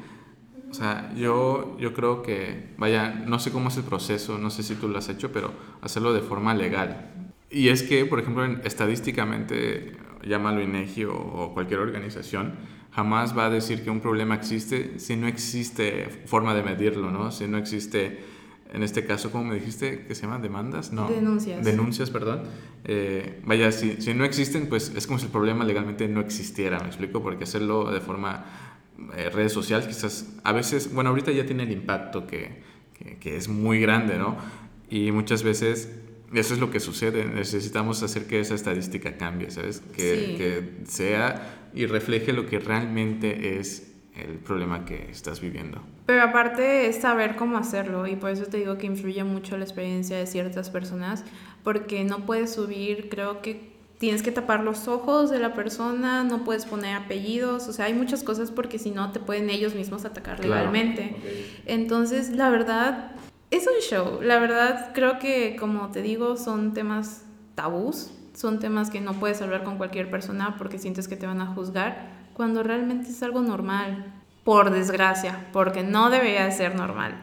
O sea, yo, yo creo que, vaya, no sé cómo es el proceso, no sé si tú lo has hecho, pero hacerlo de forma legal. Y es que, por ejemplo, estadísticamente, llámalo INEGI o, o cualquier organización, jamás va a decir que un problema existe si no existe forma de medirlo, ¿no? Si no existe en este caso, ¿cómo me dijiste que se llaman demandas? No. Denuncias. Denuncias, perdón. Eh, vaya, si, si, no existen, pues es como si el problema legalmente no existiera, ¿me explico? Porque hacerlo de forma eh, redes sociales quizás a veces, bueno, ahorita ya tiene el impacto que, que, que, es muy grande, ¿no? Y muchas veces eso es lo que sucede, necesitamos hacer que esa estadística cambie, ¿sabes? Que, sí. que sea y refleje lo que realmente es el problema que estás viviendo. Pero aparte es saber cómo hacerlo y por eso te digo que influye mucho la experiencia de ciertas personas porque no puedes subir, creo que tienes que tapar los ojos de la persona, no puedes poner apellidos, o sea, hay muchas cosas porque si no te pueden ellos mismos atacar claro. legalmente. Okay. Entonces, la verdad, es un show. La verdad, creo que, como te digo, son temas tabús, son temas que no puedes hablar con cualquier persona porque sientes que te van a juzgar cuando realmente es algo normal, por desgracia, porque no debería ser normal.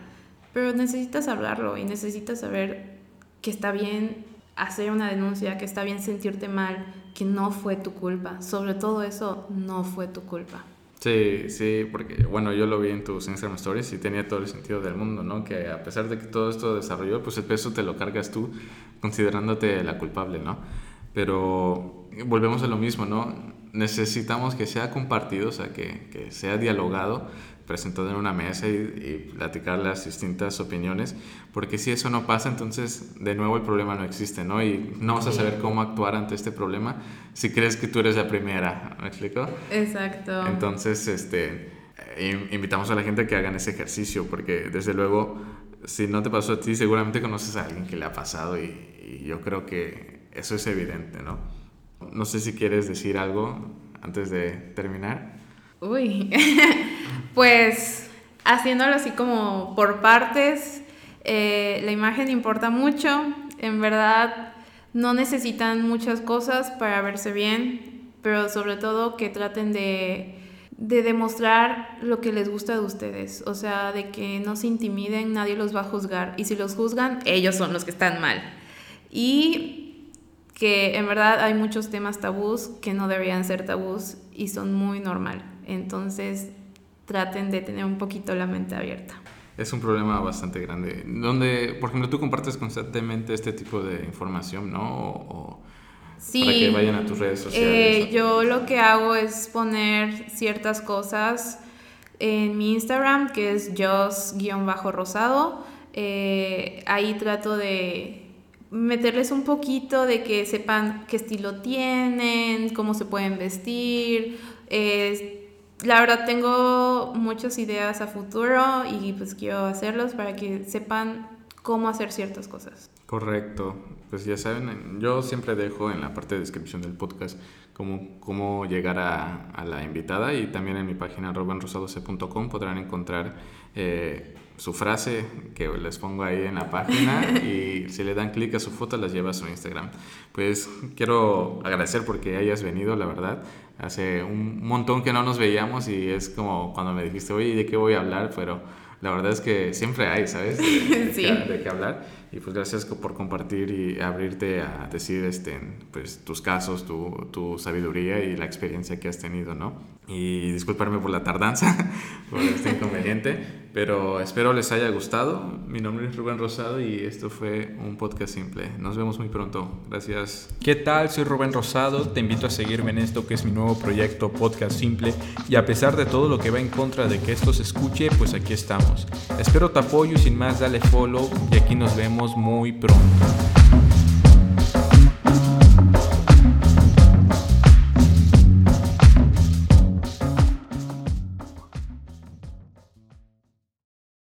Pero necesitas hablarlo y necesitas saber que está bien hacer una denuncia, que está bien sentirte mal, que no fue tu culpa. Sobre todo eso, no fue tu culpa. Sí, sí, porque bueno, yo lo vi en tus Instagram Stories y tenía todo el sentido del mundo, ¿no? Que a pesar de que todo esto desarrolló, pues el peso te lo cargas tú considerándote la culpable, ¿no? Pero volvemos a lo mismo, ¿no? Necesitamos que sea compartido, o sea, que, que sea dialogado, presentado en una mesa y, y, platicar las distintas opiniones, porque si eso no pasa, entonces de nuevo el problema no existe, ¿no? Y no vas a saber cómo actuar ante este problema si crees que tú eres la primera, ¿me explico? Exacto. Entonces, este, invitamos a la gente a que hagan ese ejercicio, porque desde luego, si no te pasó a ti, seguramente conoces a alguien que le ha pasado y, y yo creo que eso es evidente, ¿no? No sé si quieres decir algo antes de terminar. Uy, *laughs* pues haciéndolo así como por partes, eh, la imagen importa mucho, en verdad no necesitan muchas cosas para verse bien, pero sobre todo que traten de, de demostrar lo que les gusta de ustedes, o sea, de que no se intimiden, nadie los va a juzgar, y si los juzgan, ellos son los que están mal. Y que en verdad hay muchos temas tabús que no deberían ser tabús y son muy normal. Entonces traten de tener un poquito la mente abierta. Es un problema bastante grande. Donde, por ejemplo, tú compartes constantemente este tipo de información, ¿no? O, sí, para que vayan a tus redes sociales. Eh, yo lo que hago es poner ciertas cosas en mi Instagram, que es jos-rosado. Eh, ahí trato de meterles un poquito de que sepan qué estilo tienen, cómo se pueden vestir. Eh, la verdad tengo muchas ideas a futuro y pues quiero hacerlos para que sepan cómo hacer ciertas cosas. Correcto. Pues ya saben, yo siempre dejo en la parte de descripción del podcast cómo, cómo llegar a, a la invitada y también en mi página robanrosadose.com podrán encontrar eh, su frase que les pongo ahí en la página *laughs* y si le dan clic a su foto las lleva a su Instagram. Pues quiero agradecer porque hayas venido, la verdad. Hace un montón que no nos veíamos y es como cuando me dijiste, oye, ¿de qué voy a hablar? Pero la verdad es que siempre hay, ¿sabes? De, *laughs* sí. de, de qué hablar. Y pues gracias por compartir y abrirte a decir este, pues, tus casos, tu, tu sabiduría y la experiencia que has tenido, ¿no? Y disculparme por la tardanza, *laughs* por este inconveniente, pero espero les haya gustado. Mi nombre es Rubén Rosado y esto fue un podcast simple. Nos vemos muy pronto. Gracias. ¿Qué tal? Soy Rubén Rosado. Te invito a seguirme en esto que es mi nuevo proyecto Podcast Simple. Y a pesar de todo lo que va en contra de que esto se escuche, pues aquí estamos. Espero tu apoyo y sin más dale follow y aquí nos muy pronto.